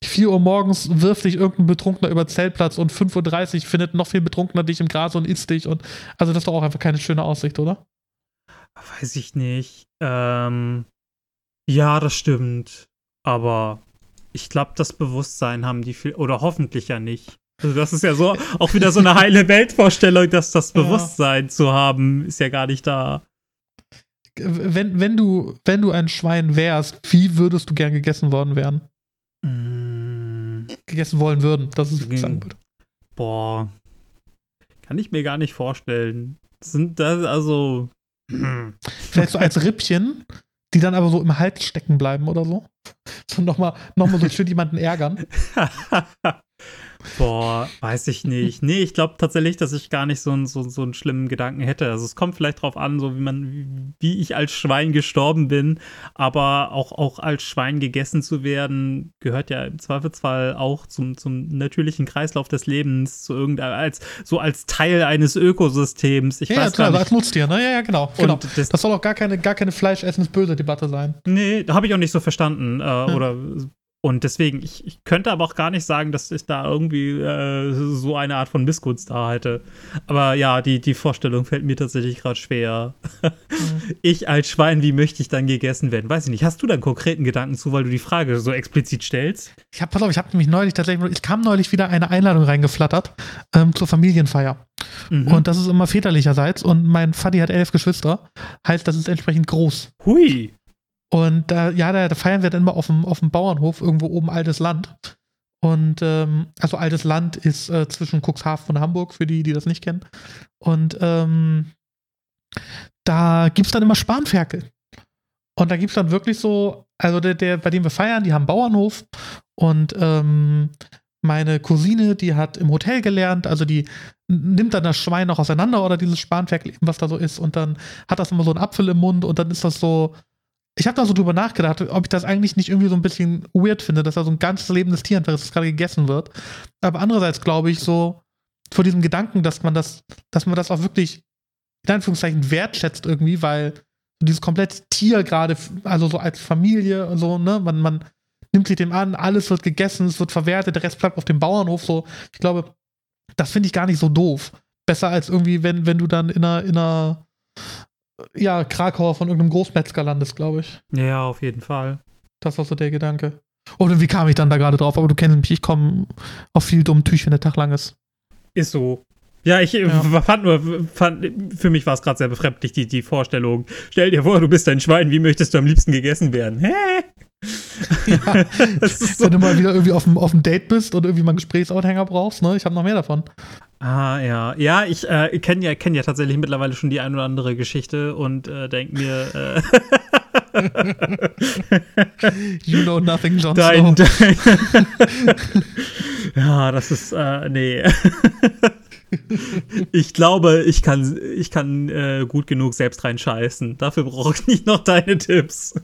4 Uhr morgens wirft dich irgendein Betrunkener über Zeltplatz und 5.30 Uhr findet noch viel Betrunkener dich im Gras und isst dich und also das ist doch auch einfach keine schöne Aussicht, oder? Weiß ich nicht. Ähm, ja, das stimmt. Aber ich glaube, das Bewusstsein haben die viel, oder hoffentlich ja nicht. Also das ist ja so auch wieder so eine heile Weltvorstellung, dass das [LAUGHS] Ja. Bewusstsein zu haben, ist ja gar nicht da. Wenn, wenn, du, wenn du ein Schwein wärst, wie würdest du gern gegessen worden werden? Mm, Gegessen wollen würden, das ist Mhm. sagen würde. boah. Kann ich mir gar nicht vorstellen. Sind das also. [CLEARS THROAT] Vielleicht so als Rippchen, die dann aber so im Hals stecken bleiben oder so. So nochmal noch mal so schön jemanden ärgern. [LAUGHS] Boah, weiß ich nicht. Nee, ich glaube tatsächlich, dass ich gar nicht so, einen- so, so einen schlimmen Gedanken hätte. Also es kommt vielleicht drauf an, so wie man, wie, ich als Schwein gestorben bin, aber auch, auch als Schwein gegessen zu werden, gehört ja im Zweifelsfall auch zum, zum natürlichen Kreislauf des Lebens, zu irgendeinem, als, so als Teil eines Ökosystems. Ich ja, ja, weiß klar, gar als nicht. Nutztier, ne? Ja, ja, genau. genau. Das, Das soll auch gar keine, gar keine Fleischessendes böse Debatte sein. Nee, habe ich auch nicht so verstanden. Äh, Oder Und deswegen, ich, ich könnte aber auch gar nicht sagen, dass ich da irgendwie äh, so eine Art von Missgunst da hätte. Aber ja, die, die Vorstellung fällt mir tatsächlich gerade schwer. Mhm. [LAUGHS] Ich als Schwein, wie möchte ich dann gegessen werden? Weiß ich nicht. Hast du da einen konkreten Gedanken zu, weil du die Frage so explizit stellst? Ich habe, pass auf, ich habe nämlich neulich tatsächlich, ich kam neulich wieder eine Einladung reingeflattert ähm, zur Familienfeier. Mhm. Und das ist immer väterlicherseits. Und mein Vati hat elf Geschwister. Heißt, das ist entsprechend groß. Hui. Und äh, ja, da, da, feiern wir dann immer auf dem, auf dem Bauernhof, irgendwo oben altes Land. Und ähm, also altes Land ist äh, zwischen Cuxhaven und Hamburg, für die, die das nicht kennen. Und ähm, da gibt es dann immer Spanferkel. Und da gibt es dann wirklich so, also der, der, bei dem wir feiern, die haben einen Bauernhof und ähm, meine Cousine, die hat im Hotel gelernt, also die nimmt dann das Schwein noch auseinander oder dieses Spanferkel, was da so ist, und dann hat das immer so einen Apfel im Mund und dann ist das so, ich habe da so drüber nachgedacht, ob ich das eigentlich nicht irgendwie so ein bisschen weird finde, dass da so ein ganzes lebendes Tier einfach ist, das gerade gegessen wird. Aber andererseits glaube ich so, vor diesem Gedanken, dass man das, dass man das auch wirklich in Anführungszeichen wertschätzt irgendwie, weil dieses komplette Tier gerade, also so als Familie und so, ne, man, man nimmt sich dem an, alles wird gegessen, es wird verwertet, der Rest bleibt auf dem Bauernhof so. Ich glaube, das finde ich gar nicht so doof. Besser als irgendwie, wenn, wenn du dann in einer, in einer ja, Krakauer von irgendeinem Großmetzger landest, glaube ich. Ja, auf jeden Fall. Das war so der Gedanke. Oder wie kam ich dann da gerade drauf? Aber du kennst mich, ich komme auf viel dummen Tüch, wenn der Tag lang ist. Ist so. Ja, ich ja. fand nur, fand, für mich war es gerade sehr befremdlich, die, die Vorstellung. Stell dir vor, du bist ein Schwein, wie möchtest du am liebsten gegessen werden? Hä? Ja, [LAUGHS] so. Wenn du mal wieder irgendwie auf dem, auf dem Date bist und irgendwie mal einen Gesprächsaufhänger brauchst, ne? Ich habe noch mehr davon. Ah, ja. Ja, ich äh, kenne ja, kenn ja tatsächlich mittlerweile schon die ein oder andere Geschichte und äh, denke mir. Äh [LAUGHS] [LAUGHS] you know nothing, John dein, dein [LAUGHS] Ja, das ist. Äh, nee. ich glaube, ich kann, ich kann äh, gut genug selbst reinscheißen. Dafür brauche ich nicht noch deine Tipps.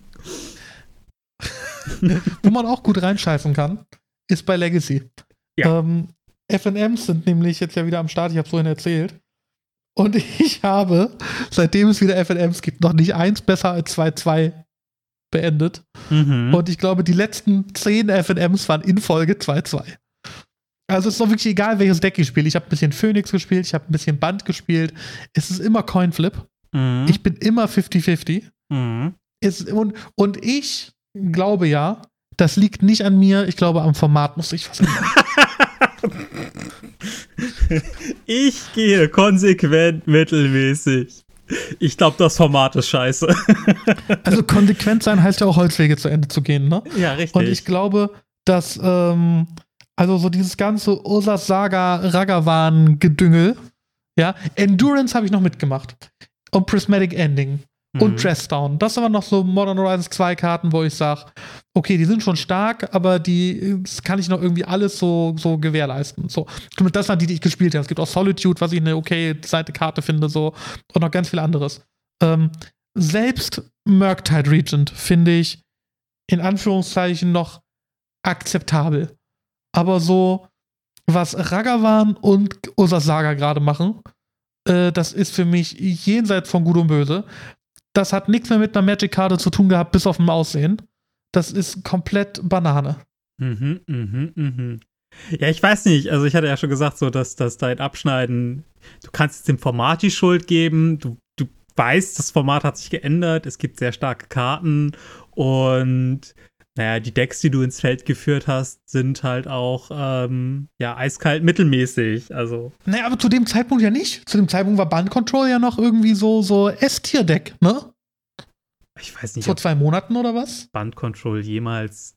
Wo man auch gut reinscheißen kann, ist bei Legacy. Ja. Ähm, FMs sind nämlich jetzt ja wieder am Start, ich habe es vorhin erzählt. Und [LAUGHS] ich habe, seitdem es wieder FMs gibt, noch nicht eins besser als 2-2 beendet. Mhm. Und ich glaube, die letzten 10 FMs waren in Folge 2-2. Also es ist doch wirklich egal, welches Deck ich spiele. Ich habe ein bisschen Phoenix gespielt, ich habe ein bisschen Band gespielt. Es ist immer Coinflip. Mhm. Ich bin immer 50-50. Mhm. Und, und ich glaube ja, das liegt nicht an mir. Ich glaube, am Format muss ich was ändern. [LAUGHS] ich gehe konsequent mittelmäßig. Ich glaube, das Format ist scheiße. [LAUGHS] also konsequent sein heißt ja auch Holzwege zu Ende zu gehen, ne? Ja, richtig. Und ich glaube, dass, ähm, also so dieses ganze Ursas Saga Ragavan Gedüngel, ja, Endurance habe ich noch mitgemacht. Und Prismatic Ending und mhm. Dressdown. Das sind aber noch so Modern Horizons 2 Karten, wo ich sage, okay, die sind schon stark, aber die das kann ich noch irgendwie alles so, so gewährleisten. So, das sind die, die ich gespielt habe. Es gibt auch Solitude, was ich eine okay Seite Karte finde, so und noch ganz viel anderes. Ähm, selbst Murktide Regent finde ich in Anführungszeichen noch akzeptabel. Aber so, was Ragavan und Ursasaga gerade machen, äh, das ist für mich jenseits von Gut und Böse das hat nichts mehr mit einer Magic-Karte zu tun gehabt, bis auf dem Aussehen. Das ist komplett Banane. Mhm, mhm, mhm. Ja, ich weiß nicht. Also, ich hatte ja schon gesagt, so, dass, dass dein Abschneiden, du kannst dem Format die Schuld geben. Du, du weißt, das Format hat sich geändert. Es gibt sehr starke Karten und naja, die Decks, die du ins Feld geführt hast, sind halt auch, ähm, ja, eiskalt mittelmäßig. Also. Naja, aber zu dem Zeitpunkt ja nicht. Zu dem Zeitpunkt war Band Control ja noch irgendwie so, so S-Tier-Deck, ne? Ich weiß nicht. Vor zwei Monaten oder was? Band Control jemals.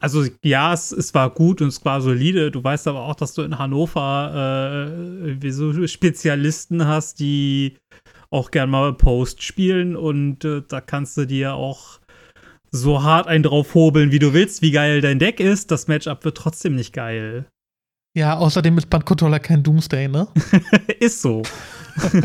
Also ja, es, es war gut und es war solide. Du weißt aber auch, dass du in Hannover äh, so Spezialisten hast, die auch gern mal Post spielen und äh, da kannst du dir auch so hart einen drauf hobeln, wie du willst, wie geil dein Deck ist, das Matchup wird trotzdem nicht geil. Ja, außerdem ist Bandcontroller kein Doomsday, ne? [LAUGHS] ist so. [LAUGHS]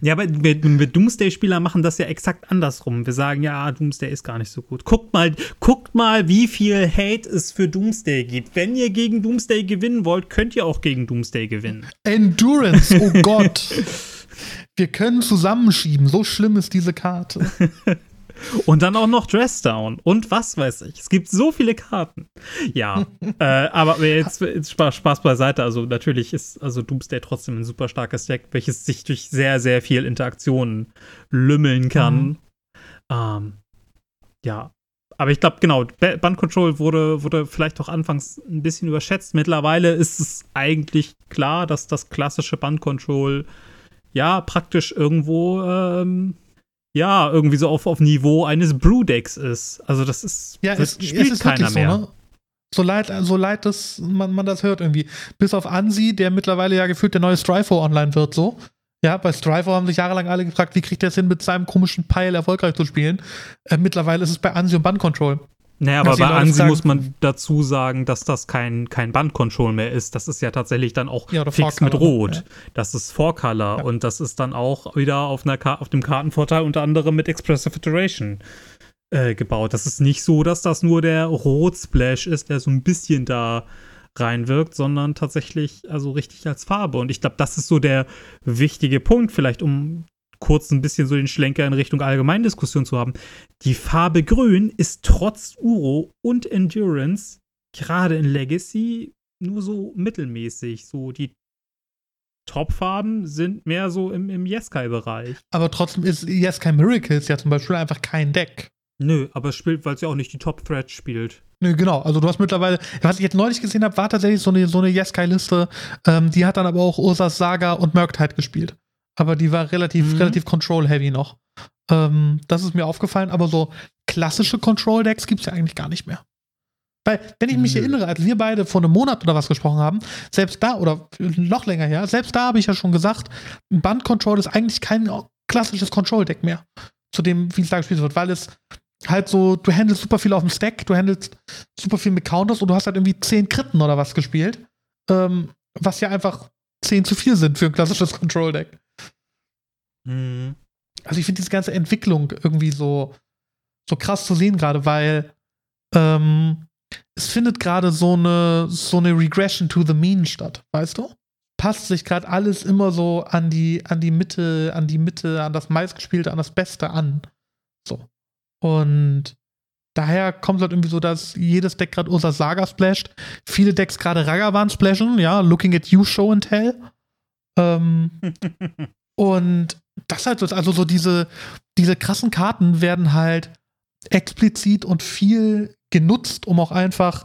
ja, aber wir, wir Doomsday-Spieler machen das ja exakt andersrum. Wir sagen ja, Doomsday ist gar nicht so gut. Guckt mal, guckt mal, wie viel Hate es für Doomsday gibt. Wenn ihr gegen Doomsday gewinnen wollt, könnt ihr auch gegen Doomsday gewinnen. Endurance, oh Gott. [LAUGHS] Wir können zusammenschieben. So schlimm ist diese Karte. [LAUGHS] Und dann auch noch Dressdown und was weiß ich. Es gibt so viele Karten. Ja, [LAUGHS] äh, aber jetzt, jetzt Spaß, Spaß beiseite. Also natürlich ist also Doomsday trotzdem ein super starkes Deck, welches sich durch sehr, sehr viel Interaktionen lümmeln kann. Mhm. Ähm, ja, aber ich glaube, genau, Band Control wurde, wurde vielleicht auch anfangs ein bisschen überschätzt. Mittlerweile ist es eigentlich klar, dass das klassische Band Control ja praktisch irgendwo ähm, ja irgendwie so auf, auf Niveau eines Brew-Decks ist. Also das ist ja, das es, spielt es ist keiner mehr. So, ne? So leid, so leid dass man, man das hört irgendwie. Bis auf Ansi, der mittlerweile ja gefühlt der neue Strifor online wird, so. Ja, bei Striver haben sich jahrelang alle gefragt, wie kriegt er es hin, mit seinem komischen Pile erfolgreich zu spielen. Äh, mittlerweile ist es bei Ansi und Bandcontrol. Naja, aber bei Ansi muss man dazu sagen, dass das kein, kein Bandcontrol mehr ist. Das ist ja tatsächlich dann auch ja, fix mit Rot. Ja. Das ist Four-Color ja. und das ist dann auch wieder auf, einer auf dem Kartenvorteil unter anderem mit Expressive Iteration äh, gebaut. Das ist nicht so, dass das nur der Rot-Splash ist, der so ein bisschen da reinwirkt, sondern tatsächlich also richtig als Farbe. Und ich glaube, das ist so der wichtige Punkt, vielleicht um kurz ein bisschen so den Schlenker in Richtung Allgemeindiskussion zu haben. Die Farbe Grün ist trotz Uro und Endurance gerade in Legacy nur so mittelmäßig. So die Top-Farben sind mehr so im, im Yeskai-Bereich. Aber trotzdem ist Yeskai Miracles ja zum Beispiel einfach kein Deck. Nö, aber es spielt, weil es ja auch nicht die Top-Thread spielt. Nö, genau. Also du hast mittlerweile, was ich jetzt neulich gesehen habe, war tatsächlich so eine, so eine Yeskai-Liste. Ähm, die hat dann aber auch Ursas Saga und Murktide gespielt. Aber die war relativ, mhm. relativ Control-heavy noch. Ähm, das ist mir aufgefallen, aber so klassische Control-Decks gibt es ja eigentlich gar nicht mehr. Weil, wenn ich mich mhm. erinnere, als wir beide vor einem Monat oder was gesprochen haben, selbst da, oder noch länger her, selbst da habe ich ja schon gesagt, ein Band-Control ist eigentlich kein klassisches Control-Deck mehr, zu dem, wie es da gespielt wird, weil es halt so, du handelst super viel auf dem Stack, du handelst super viel mit Counters und du hast halt irgendwie 10 Kritten oder was gespielt. Ähm, was ja einfach 10 zu 4 sind für ein klassisches [LAUGHS] Control-Deck. Mhm. Also ich finde diese ganze Entwicklung irgendwie so, so krass zu sehen gerade, weil ähm, es findet gerade so eine, so eine Regression to the mean statt, weißt du? Passt sich gerade alles immer so an die, an die Mitte, an die Mitte, an das meistgespielte, an das Beste an. So. Und daher kommt es halt irgendwie so, dass jedes Deck gerade Ursa Saga splasht. Viele Decks gerade Ragavan splashen, ja, Looking at You Show and Tell. Ähm, [LAUGHS] und das halt so, also so diese, diese krassen Karten werden halt explizit und viel genutzt, um auch einfach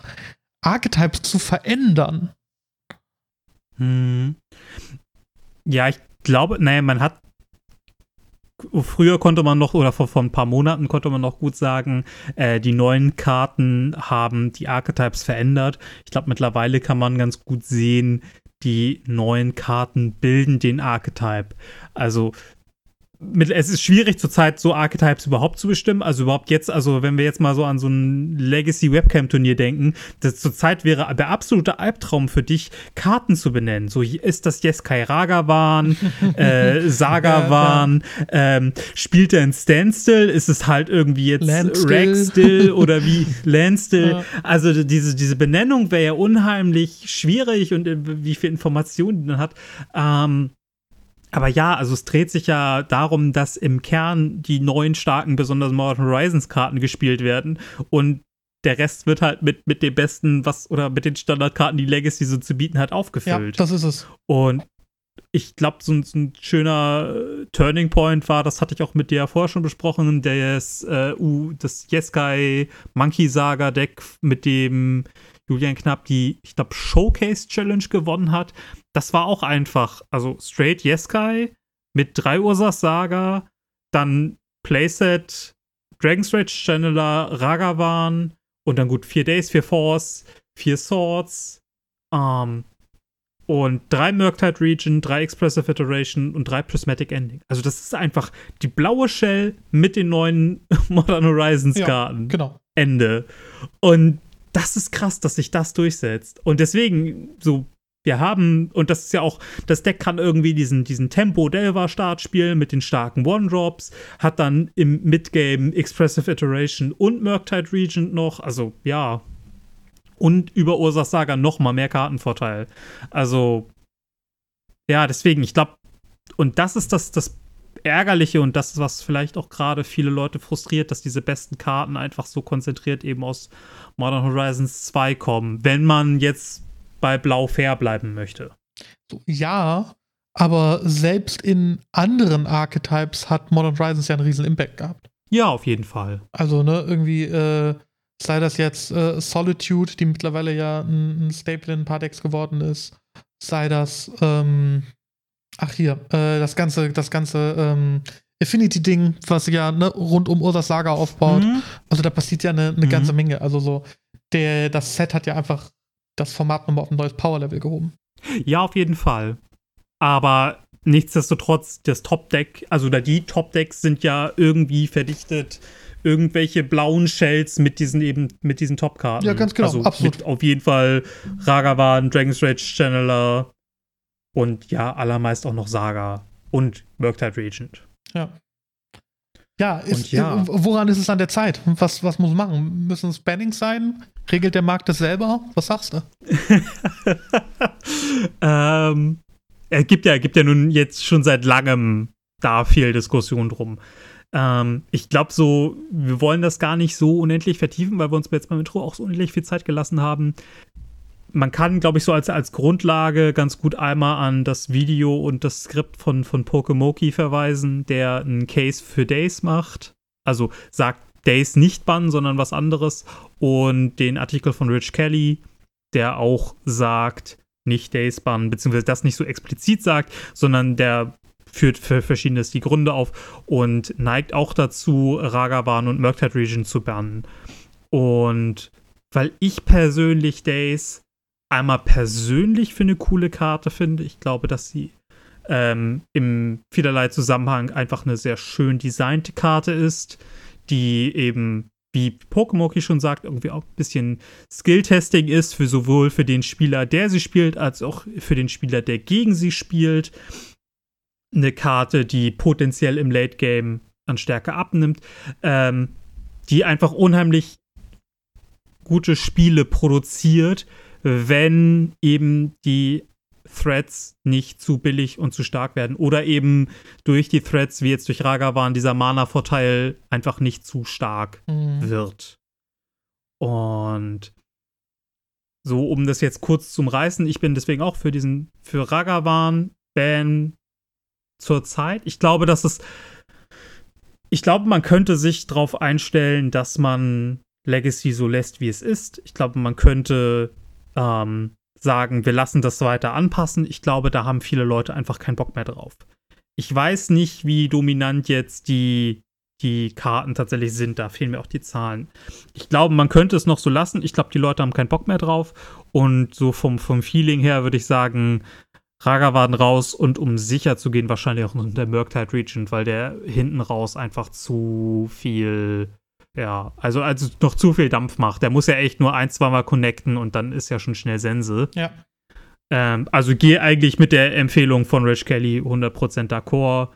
Archetypes zu verändern. Hm. Ja, ich glaube, naja, man hat früher konnte man noch, oder vor, vor ein paar Monaten konnte man noch gut sagen, äh, die neuen Karten haben die Archetypes verändert. Ich glaube, mittlerweile kann man ganz gut sehen, die neuen Karten bilden den Archetype. Also mit, es ist schwierig zurzeit so Archetypes überhaupt zu bestimmen. Also überhaupt jetzt, also wenn wir jetzt mal so an so ein Legacy Webcam Turnier denken, das zurzeit wäre der absolute Albtraum für dich, Karten zu benennen. So ist das Jeskai Ragavan, [LAUGHS] äh, Sagavan, ähm, spielt er in Standstill? Ist es halt irgendwie jetzt Ragstill [LAUGHS] oder wie Landstill? Ja. Also diese, diese Benennung wäre ja unheimlich schwierig und äh, wie viel Informationen die man hat. Ähm, aber ja, also es dreht sich ja darum, dass im Kern die neuen starken, besonders Modern Horizons Karten gespielt werden und der Rest wird halt mit, mit dem besten, was, oder mit den Standardkarten, die Legacy so zu bieten hat, aufgefüllt. Ja, das ist es. Und ich glaube, so, so, ein schöner äh, Turning Point war, das hatte ich auch mit dir vorher schon besprochen, das, äh, uh, das Jeskai Monkey Saga Deck, mit dem Julian Knapp die, ich glaube, Showcase Challenge gewonnen hat. Das war auch einfach, also straight Jeskai mit drei Ursas Saga, dann Playset, Dragon Stretch Channeler, Ragavan und dann gut vier Days, vier Force, vier Swords, ähm, und drei Murktide Region, drei Expressive Iteration und drei Prismatic Ending. Also das ist einfach die blaue Shell mit den neuen [LAUGHS] Modern Horizons Karten. Ja, genau. Ende. Und das ist krass, dass sich das durchsetzt. Und deswegen, so, wir haben, und das ist ja auch, das Deck kann irgendwie diesen, diesen Tempo-Delva-Start spielen mit den starken One-Drops, hat dann im Midgame Expressive Iteration und Murktide Regent noch, also ja. Und über Ursas Saga noch mal mehr Kartenvorteil. Also, ja, deswegen, ich glaube, und das ist das, das Ärgerliche und das, was vielleicht auch gerade viele Leute frustriert, dass diese besten Karten einfach so konzentriert eben aus Modern Horizons 2 kommen, wenn man jetzt bei Blau fair bleiben möchte. Ja, aber selbst in anderen Archetypes hat Modern Horizons ja einen riesen Impact gehabt. Ja, auf jeden Fall. Also, ne, irgendwie, äh, sei das jetzt äh, Solitude, die mittlerweile ja ein, ein Staple in ein paar Decks geworden ist, sei das, ähm, ach hier, äh, das ganze, das ganze ähm, Affinity-Ding, was ja ne, rund um Ursas Saga aufbaut. Mhm. Also da passiert ja eine, eine Mhm. ganze Menge. Also so, der, das Set hat ja einfach das Format nochmal auf ein neues Power-Level gehoben. Ja, auf jeden Fall. Aber nichtsdestotrotz, das Top-Deck, also oder die Top-Decks sind ja irgendwie verdichtet. Irgendwelche blauen Shells mit diesen eben, mit diesen Top-Karten. Ja, ganz genau, Also absolut. Auf jeden Fall Ragavan, Dragon's Rage Channeler und ja, allermeist auch noch Saga und Murktide Regent. Ja. Ja, ist, ja. woran ist es an der Zeit? Was, was muss man machen? Müssen es Bannings sein? Regelt der Markt das selber? Was sagst du? [LAUGHS] ähm, es gibt ja, gibt ja nun jetzt schon seit langem da viel Diskussion drum. Ähm, ich glaube so, wir wollen das gar nicht so unendlich vertiefen, weil wir uns jetzt beim Intro auch so unendlich viel Zeit gelassen haben. Man kann, glaube ich, so als, als Grundlage ganz gut einmal an das Video und das Skript von, von Pokemoki verweisen, der einen Case für Days macht. Also sagt Days nicht bannen, sondern was anderes. Und den Artikel von Rich Kelly, der auch sagt, nicht Days bannen, beziehungsweise das nicht so explizit sagt, sondern der führt für verschiedenes die Gründe auf und neigt auch dazu, Ragavan und Murktide Region zu bannen. Und weil ich persönlich Days einmal persönlich für eine coole Karte finde, ich glaube, dass sie ähm, im vielerlei Zusammenhang einfach eine sehr schön designte Karte ist, die eben, wie Pokemoki schon sagt, irgendwie auch ein bisschen Skill-Testing ist für sowohl für den Spieler, der sie spielt, als auch für den Spieler, der gegen sie spielt. Eine Karte, die potenziell im Late Game an Stärke abnimmt, ähm, die einfach unheimlich gute Spiele produziert, wenn eben die Threads nicht zu billig und zu stark werden oder eben durch die Threads, wie jetzt durch Ragavan, dieser Mana-Vorteil einfach nicht zu stark Mhm. wird. Und so, um das jetzt kurz zum Reißen, ich bin deswegen auch für diesen, für Ragavan-Ban zur Zeit. Ich glaube, dass es, ich glaube, man könnte sich darauf einstellen, dass man Legacy so lässt, wie es ist. Ich glaube, man könnte ähm, sagen, wir lassen das weiter anpassen. Ich glaube, da haben viele Leute einfach keinen Bock mehr drauf. Ich weiß nicht, wie dominant jetzt die, die Karten tatsächlich sind. Da fehlen mir auch die Zahlen. Ich glaube, man könnte es noch so lassen. Ich glaube, die Leute haben keinen Bock mehr drauf. Und so vom, vom Feeling her würde ich sagen, Ragavan raus und um sicher zu gehen, wahrscheinlich auch der Murktide Regent, weil der hinten raus einfach zu viel, ja, also, also noch zu viel Dampf macht. Der muss ja echt nur ein, zweimal connecten und dann ist ja schon schnell Sense. Ja. Ähm, also gehe eigentlich mit der Empfehlung von Rich Kelly 100% d'accord.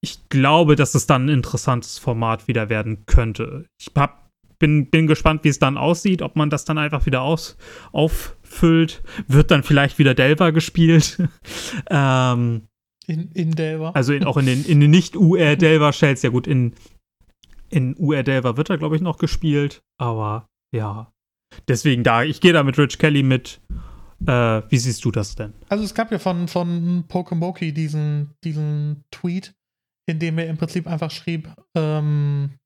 Ich glaube, dass es dann ein interessantes Format wieder werden könnte. Ich hab, bin, bin gespannt, wie es dann aussieht, ob man das dann einfach wieder aus, auffüllt. Wird dann vielleicht wieder Delver gespielt. [LAUGHS] ähm, In, in Delver. also in, auch in den, in den [LAUGHS] Nicht-UR-Delver-Shells. Ja gut, in, in UR-Delver wird er, glaube ich, noch gespielt. Aber ja. Deswegen da, ich gehe da mit Rich Kelly mit. Äh, wie siehst du das denn? Also es gab ja von, von Pokemoki diesen, diesen Tweet, in dem er im Prinzip einfach schrieb, ähm,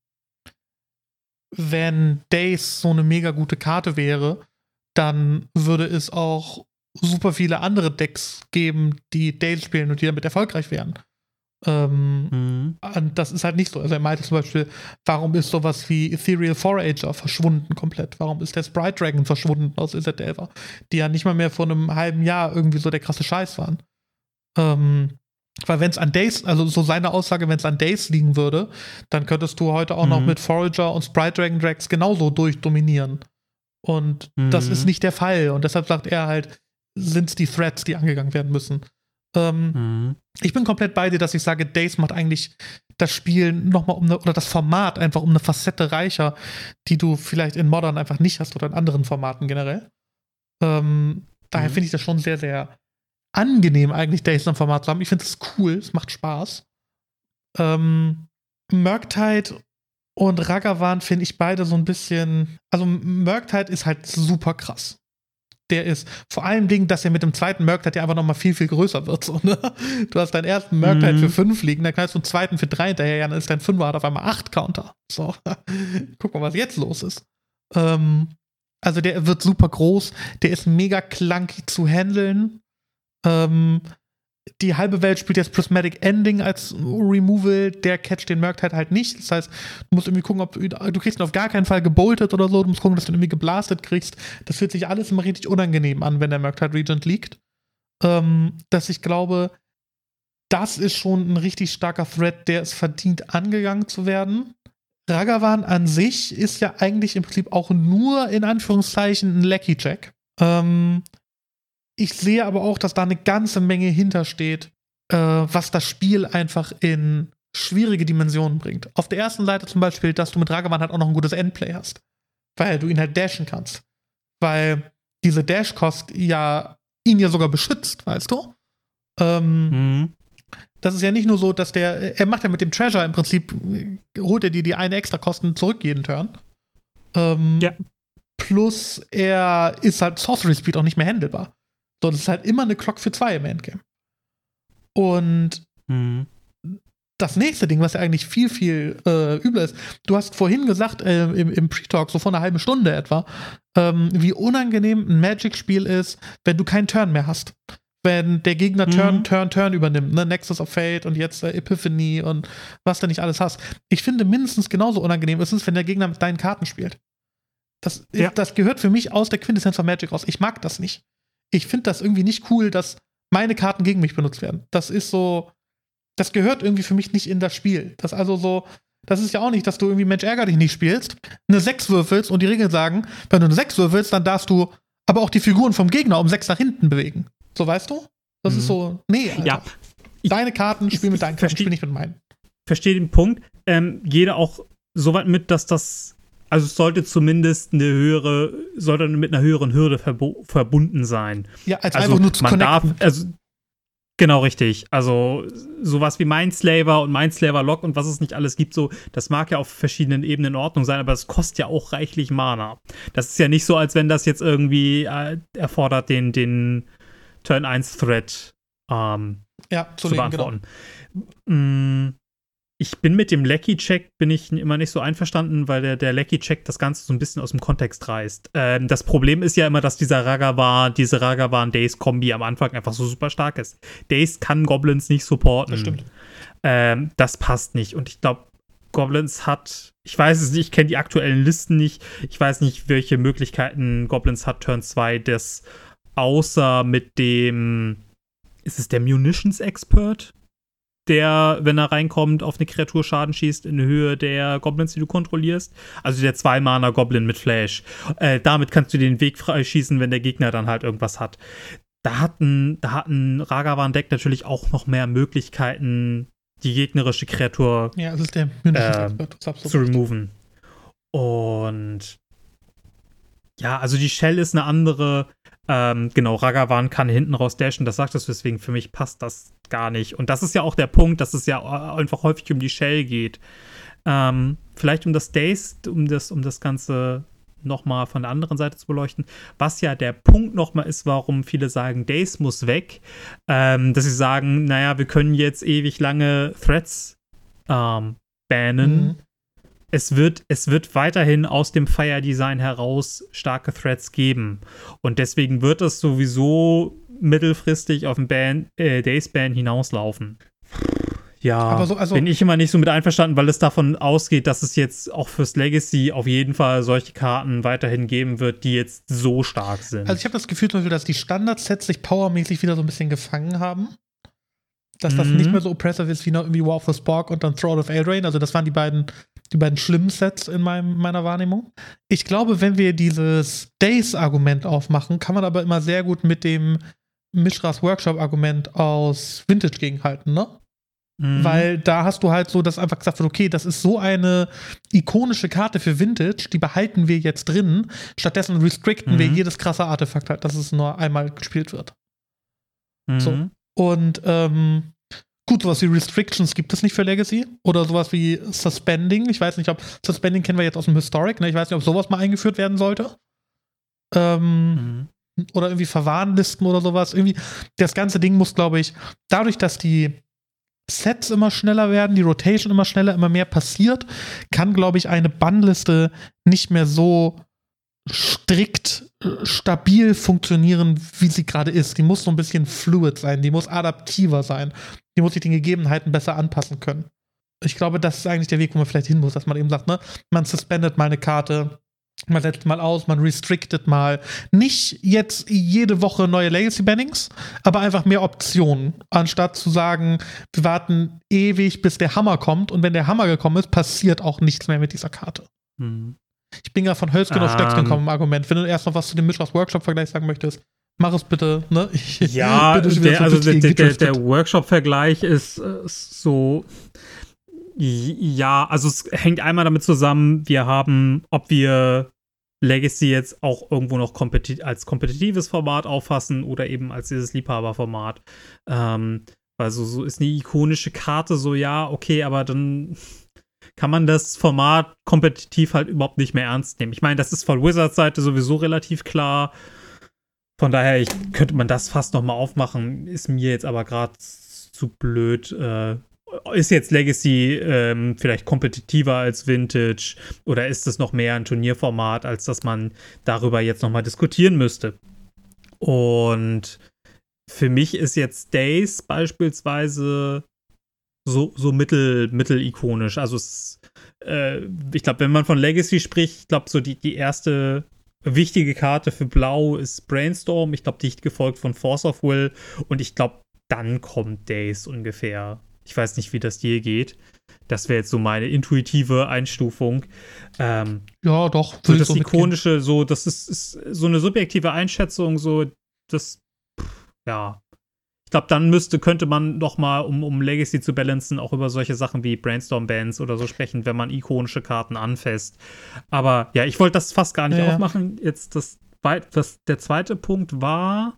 wenn Days so eine mega gute Karte wäre, dann würde es auch super viele andere Decks geben, die Days spielen und die damit erfolgreich wären. Ähm, und das ist halt nicht so. Also er meinte zum Beispiel, warum ist sowas wie Ethereal Forager verschwunden komplett? Warum ist der Sprite Dragon verschwunden aus Izzet Delver? Die ja nicht mal mehr vor einem halben Jahr irgendwie so der krasse Scheiß waren. Ähm, weil wenn es an Days, also so seine Aussage, wenn es an Days liegen würde, dann könntest du heute auch noch Mhm. mit Forager und Sprite Dragon Drags genauso durchdominieren. Und das Mhm. ist nicht der Fall. Und deshalb sagt er halt, sind es die Threads, die angegangen werden müssen. Ähm, Mhm. ich bin komplett bei dir, dass ich sage, Days macht eigentlich das Spiel nochmal um eine, oder das Format einfach um eine Facette reicher, die du vielleicht in Modern einfach nicht hast oder in anderen Formaten generell. Ähm, daher Mhm. finde ich das schon sehr, sehr angenehm, eigentlich Days im Format zu haben. Ich finde es cool, es macht Spaß. Ähm, Murktide und Ragavan finde ich beide so ein bisschen. Also Murktide ist halt super krass. Der ist vor allem Dingen, dass er mit dem zweiten Murktide ja einfach nochmal viel, viel größer wird. So, ne? Du hast deinen ersten Murktide Mhm. für 5 liegen, dann knallst du einen zweiten für 3 hinterher, ja, dann ist dein 5 hat auf einmal 8 Counter. So, [LAUGHS] guck mal, was jetzt los ist. Ähm, also der wird super groß, der ist mega clunky zu handeln. Ähm, die halbe Welt spielt jetzt Prismatic Ending als Removal, der catcht den Murktide halt nicht. Das heißt, du musst irgendwie gucken, ob du, kriegst ihn auf gar keinen Fall geboltet oder so, du musst gucken, dass du ihn irgendwie geblastet kriegst. Das fühlt sich alles immer richtig unangenehm an, wenn der Murktide Regent liegt. Ähm, dass ich glaube, das ist schon ein richtig starker Threat, der es verdient, angegangen zu werden. Ragavan an sich ist ja eigentlich im Prinzip auch nur in Anführungszeichen ein Lecky-Check. Ähm, ich sehe aber auch, dass da eine ganze Menge hintersteht, äh, was das Spiel einfach in schwierige Dimensionen bringt. Auf der ersten Seite zum Beispiel, dass du mit Ragavan halt auch noch ein gutes Endplay hast. Weil du ihn halt dashen kannst. Weil diese Dash-Kost ja ihn ja sogar beschützt, weißt du? Ähm, Mhm. das ist ja nicht nur so, dass der, er macht ja mit dem Treasure im Prinzip, holt er dir die eine extra Kosten zurück jeden Turn. Ähm, Ja. Plus er ist halt Sorcery Speed auch nicht mehr handelbar. So, das ist halt immer eine Clock für zwei im Endgame. Und Mhm. das nächste Ding, was ja eigentlich viel, viel äh, übler ist, du hast vorhin gesagt, äh, im, im Pre-Talk, so vor einer halben Stunde etwa, ähm, wie unangenehm ein Magic-Spiel ist, wenn du keinen Turn mehr hast. Wenn der Gegner Mhm. Turn, Turn, Turn übernimmt, ne? Nexus of Fate und jetzt äh, Epiphany und was du nicht alles hast. Ich finde mindestens genauso unangenehm ist es, wenn der Gegner mit deinen Karten spielt. Das, Ja. das gehört für mich aus der Quintessenz von Magic raus. Ich mag das nicht. Ich finde das irgendwie nicht cool, dass meine Karten gegen mich benutzt werden. Das ist so, das gehört irgendwie für mich nicht in das Spiel. Das also so, das ist ja auch nicht, dass du irgendwie Mensch ärger dich nicht spielst, eine 6 würfelst und die Regeln sagen, wenn du eine 6 würfelst, dann darfst du aber auch die Figuren vom Gegner um 6 nach hinten bewegen. So weißt du? Das Mhm. ist so, nee, Alter. Ja. Deine Karten spielen mit deinen Karten, spiel nicht mit meinen. verstehe den Punkt. Ähm, da auch so weit mit, dass das, also es sollte zumindest eine höhere, sollte mit einer höheren Hürde verbunden sein. Ja, als Also einfach nur zu man darf, also genau richtig. Also sowas wie Mindslaver und Mindslaver Lock und was es nicht alles gibt, so, das mag ja auf verschiedenen Ebenen in Ordnung sein, aber es kostet ja auch reichlich Mana. Das ist ja nicht so, als wenn das jetzt irgendwie äh, erfordert, den, den Turn 1 Thread ähm, ja, zu, legen, genau. beantworten. Mm, Ich bin mit dem Lecky-Check bin ich immer nicht so einverstanden, weil der, der Lecky-Check das Ganze so ein bisschen aus dem Kontext reißt. Ähm, das Problem ist ja immer, dass dieser Ragavan, diese Ragavan-Days-Kombi am Anfang einfach so super stark ist. Days kann Goblins nicht supporten. Das stimmt. Ähm, das passt nicht. Und ich glaube, Goblins hat, ich weiß es nicht, ich kenne die aktuellen Listen nicht. Ich weiß nicht, welche Möglichkeiten Goblins hat, Turn 2, das außer mit dem, ist es der Munitions Expert? Der, wenn er reinkommt, auf eine Kreatur Schaden schießt in Höhe der Goblins, die du kontrollierst. Also der Zwei-Mana-Goblin mit Flash. Äh, damit kannst du den Weg freischießen, wenn der Gegner dann halt irgendwas hat. Da hat ein, da hat ein Ragavan-Deck natürlich auch noch mehr Möglichkeiten, die gegnerische Kreatur Ja, es ist der. Das absolut zu removen. Und ja, also die Shell ist eine andere. Ähm, genau, Ragavan kann hinten raus dashen, das sagt es, deswegen für mich passt das gar nicht. Und das ist ja auch der Punkt, dass es ja einfach häufig um die Shell geht. Ähm, vielleicht um das Days, um das, um das Ganze nochmal von der anderen Seite zu beleuchten, was ja der Punkt nochmal ist, warum viele sagen, Days muss weg, ähm, dass sie sagen, naja, wir können jetzt ewig lange Threads ähm, bannen. Mhm. Es wird, es wird weiterhin aus dem Fire Design heraus starke Threads geben. Und deswegen wird es sowieso mittelfristig auf den Ban, äh, Days Ban hinauslaufen. Ja, so- also- bin ich immer nicht so mit einverstanden, weil es davon ausgeht, dass es jetzt auch fürs Legacy auf jeden Fall solche Karten weiterhin geben wird, die jetzt so stark sind. Also ich habe das Gefühl Beispiel, dass die Standardsets sich powermäßig wieder so ein bisschen gefangen haben. Dass das Mhm. nicht mehr so oppressive ist wie noch irgendwie War of the Spork und dann Thrall of Eldraine. Also das waren die beiden, die beiden schlimmen Sets in meinem, meiner Wahrnehmung. Ich glaube, wenn wir dieses Days-Argument aufmachen, kann man aber immer sehr gut mit dem Mishras Workshop-Argument aus Vintage gegenhalten, ne? Mhm. Weil da hast du halt so, dass einfach gesagt wird, okay, das ist so eine ikonische Karte für Vintage, die behalten wir jetzt drin. Stattdessen restricten wir Mhm. jedes krasse Artefakt halt, dass es nur einmal gespielt wird. Mhm. so. Und ähm, Gut, sowas wie Restrictions gibt es nicht für Legacy. Oder sowas wie Suspending. Ich weiß nicht, ob Suspending kennen wir jetzt aus dem Historic. Ne? Ich weiß nicht, ob sowas mal eingeführt werden sollte. Ähm, mhm. Oder irgendwie Verwarnlisten oder sowas. Irgendwie, das ganze Ding muss, glaube ich, dadurch, dass die Sets immer schneller werden, die Rotation immer schneller, immer mehr passiert, kann, glaube ich, eine Bannliste nicht mehr so strikt äh, stabil funktionieren, wie sie gerade ist. Die muss so ein bisschen fluid sein, die muss adaptiver sein, die muss sich den Gegebenheiten besser anpassen können. Ich glaube, das ist eigentlich der Weg, wo man vielleicht hin muss, dass man eben sagt, ne, man suspendet mal eine Karte, man setzt mal aus, man restricted mal. Nicht jetzt jede Woche neue Legacy-Bannings, aber einfach mehr Optionen. Anstatt zu sagen, wir warten ewig, bis der Hammer kommt und wenn der Hammer gekommen ist, passiert auch nichts mehr mit dieser Karte. Mhm. Ich bin ja von Hölzgen auf Stöcksken gekommen im Argument. Wenn du erst noch was zu dem Mischers Workshop-Vergleich sagen möchtest, mach es bitte. Ne? [LAUGHS] Ich, ja, der, also der, der, der Workshop-Vergleich ist äh, so. Ja, also es hängt einmal damit zusammen, wir haben, ob wir Legacy jetzt auch irgendwo noch kompeti als kompetitives Format auffassen oder eben als dieses Liebhaberformat. Ähm, also so ist eine ikonische Karte so, ja, okay, aber dann kann man das Format kompetitiv halt überhaupt nicht mehr ernst nehmen. Ich meine, das ist von Wizards Seite sowieso relativ klar. Von daher ich, könnte man das fast noch mal aufmachen. Ist mir jetzt aber gerade zu blöd. Äh, ist jetzt Legacy ähm, vielleicht kompetitiver als Vintage oder ist es noch mehr ein Turnierformat, als dass man darüber jetzt noch mal diskutieren müsste? Und für mich ist jetzt Days beispielsweise so, so mittel, mittel ikonisch. Also es, äh, ich glaube, wenn man von Legacy spricht, ich glaube, so die, die erste wichtige Karte für Blau ist Brainstorm. Ich glaube, dicht gefolgt von Force of Will. Und ich glaube, dann kommt Days ungefähr. Ich weiß nicht, wie das dir geht. Das wäre jetzt so meine intuitive Einstufung. Ähm, ja, doch. So das so ikonische, mitgehen. so, das ist, ist, so eine subjektive Einschätzung, so, das, ja, ich glaube, dann müsste, könnte man noch mal, um, um Legacy zu balancen, auch über solche Sachen wie Brainstorm-Bands oder so sprechen, wenn man ikonische Karten anfasst. Aber ja, ich wollte das fast gar nicht ja. aufmachen. Jetzt das, das, der zweite Punkt war.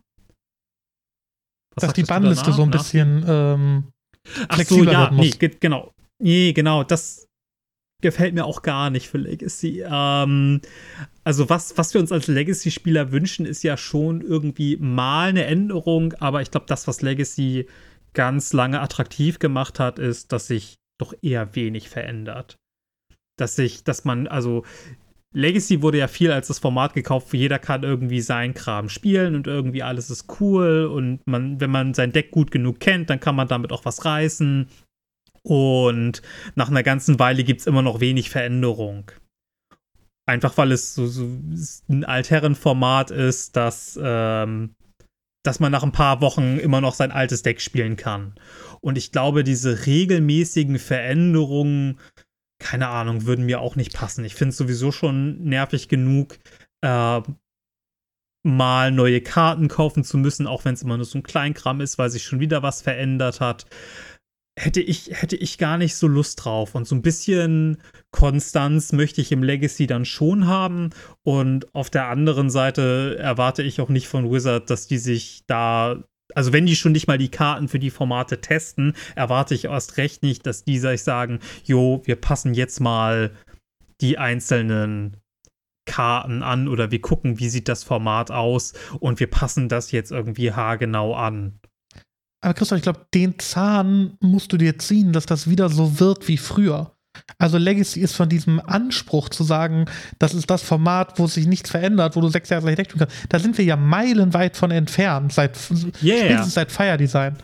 Dass die Bannliste so ein bisschen ähm, Ach so, ja, nee, genau. Nee, genau, das gefällt mir auch gar nicht für Legacy. Ähm, also was, was wir uns als Legacy-Spieler wünschen, ist ja schon irgendwie mal eine Änderung, aber ich glaube, das, was Legacy ganz lange attraktiv gemacht hat, ist, dass sich doch eher wenig verändert. Dass sich, dass man, also Legacy wurde ja viel als das Format gekauft, wo jeder kann irgendwie seinen Kram spielen und irgendwie alles ist cool und man, wenn man sein Deck gut genug kennt, dann kann man damit auch was reißen und nach einer ganzen Weile gibt es immer noch wenig Veränderung. Einfach weil es so, so ein Altherrenformat ist, dass, ähm, dass man nach ein paar Wochen immer noch sein altes Deck spielen kann. Und ich glaube, diese regelmäßigen Veränderungen, keine Ahnung, würden mir auch nicht passen. Ich finde es sowieso schon nervig genug, äh, mal neue Karten kaufen zu müssen, auch wenn es immer nur so ein Kleinkram ist, weil sich schon wieder was verändert hat hätte ich, hätte ich gar nicht so Lust drauf. Und so ein bisschen Konstanz möchte ich im Legacy dann schon haben. Und auf der anderen Seite erwarte ich auch nicht von Wizard, dass die sich da. Also, wenn die schon nicht mal die Karten für die Formate testen, erwarte ich erst recht nicht, dass die sich sagen: Jo, wir passen jetzt mal die einzelnen Karten an oder wir gucken, wie sieht das Format aus und wir passen das jetzt irgendwie haargenau an. Aber Christoph, ich glaube, den Zahn musst du dir ziehen, dass das wieder so wird wie früher. Also Legacy ist von diesem Anspruch zu sagen, das ist das Format, wo sich nichts verändert, wo du sechs Jahre gleich tun kannst. Da sind wir ja meilenweit von entfernt, seit, yeah. spätestens seit Fire Design.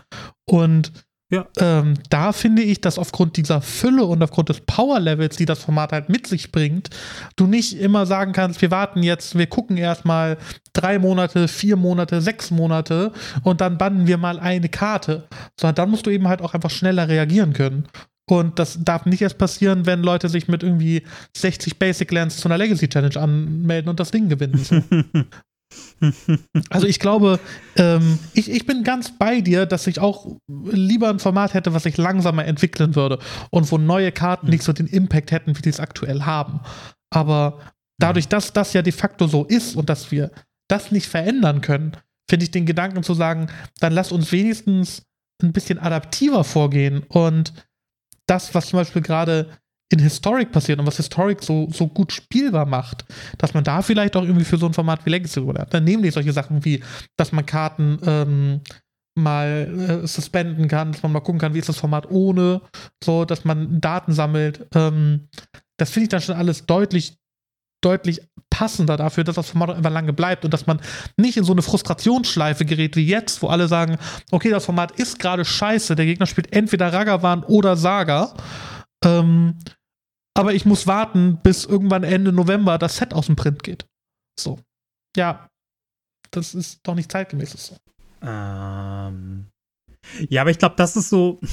Und ja. Ähm, da finde ich, dass aufgrund dieser Fülle und aufgrund des Power-Levels, die das Format halt mit sich bringt, du nicht immer sagen kannst, wir warten jetzt, wir gucken erstmal drei Monate, vier Monate, sechs Monate und dann bannen wir mal eine Karte. Sondern dann musst du eben halt auch einfach schneller reagieren können. Und das darf nicht erst passieren, wenn Leute sich mit irgendwie 60 Basic Lands zu einer Legacy Challenge anmelden und das Ding gewinnen. [LAUGHS] Also ich glaube, ähm, ich, ich bin ganz bei dir, dass ich auch lieber ein Format hätte, was sich langsamer entwickeln würde und wo neue Karten nicht so den Impact hätten, wie sie es aktuell haben. Aber dadurch, dass das ja de facto so ist und dass wir das nicht verändern können, finde ich den Gedanken zu sagen, dann lass uns wenigstens ein bisschen adaptiver vorgehen und das, was zum Beispiel gerade in Historic passiert und was Historic so, so gut spielbar macht, dass man da vielleicht auch irgendwie für so ein Format wie Legacy oder. Dann nämlich solche Sachen wie, dass man Karten ähm, mal äh, suspenden kann, dass man mal gucken kann, wie ist das Format ohne, so, dass man Daten sammelt. Ähm, das finde ich dann schon alles deutlich, deutlich passender dafür, dass das Format einfach lange bleibt und dass man nicht in so eine Frustrationsschleife gerät wie jetzt, wo alle sagen, okay, das Format ist gerade scheiße, der Gegner spielt entweder Ragavan oder Saga. Ähm, aber ich muss warten, bis irgendwann Ende November das Set aus dem Print geht. So. Ja, das ist doch nicht zeitgemäß so. Ähm. Ja, aber ich glaube, das ist so. [LAUGHS]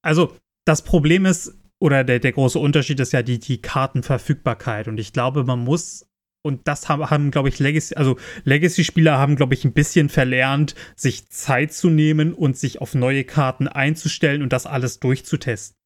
Also, das Problem ist, oder der, der große Unterschied ist ja die, die Kartenverfügbarkeit. Und ich glaube, man muss und das haben, haben glaube ich, Legacy, also Legacy-Spieler haben, glaube ich, ein bisschen verlernt, sich Zeit zu nehmen und sich auf neue Karten einzustellen und das alles durchzutesten.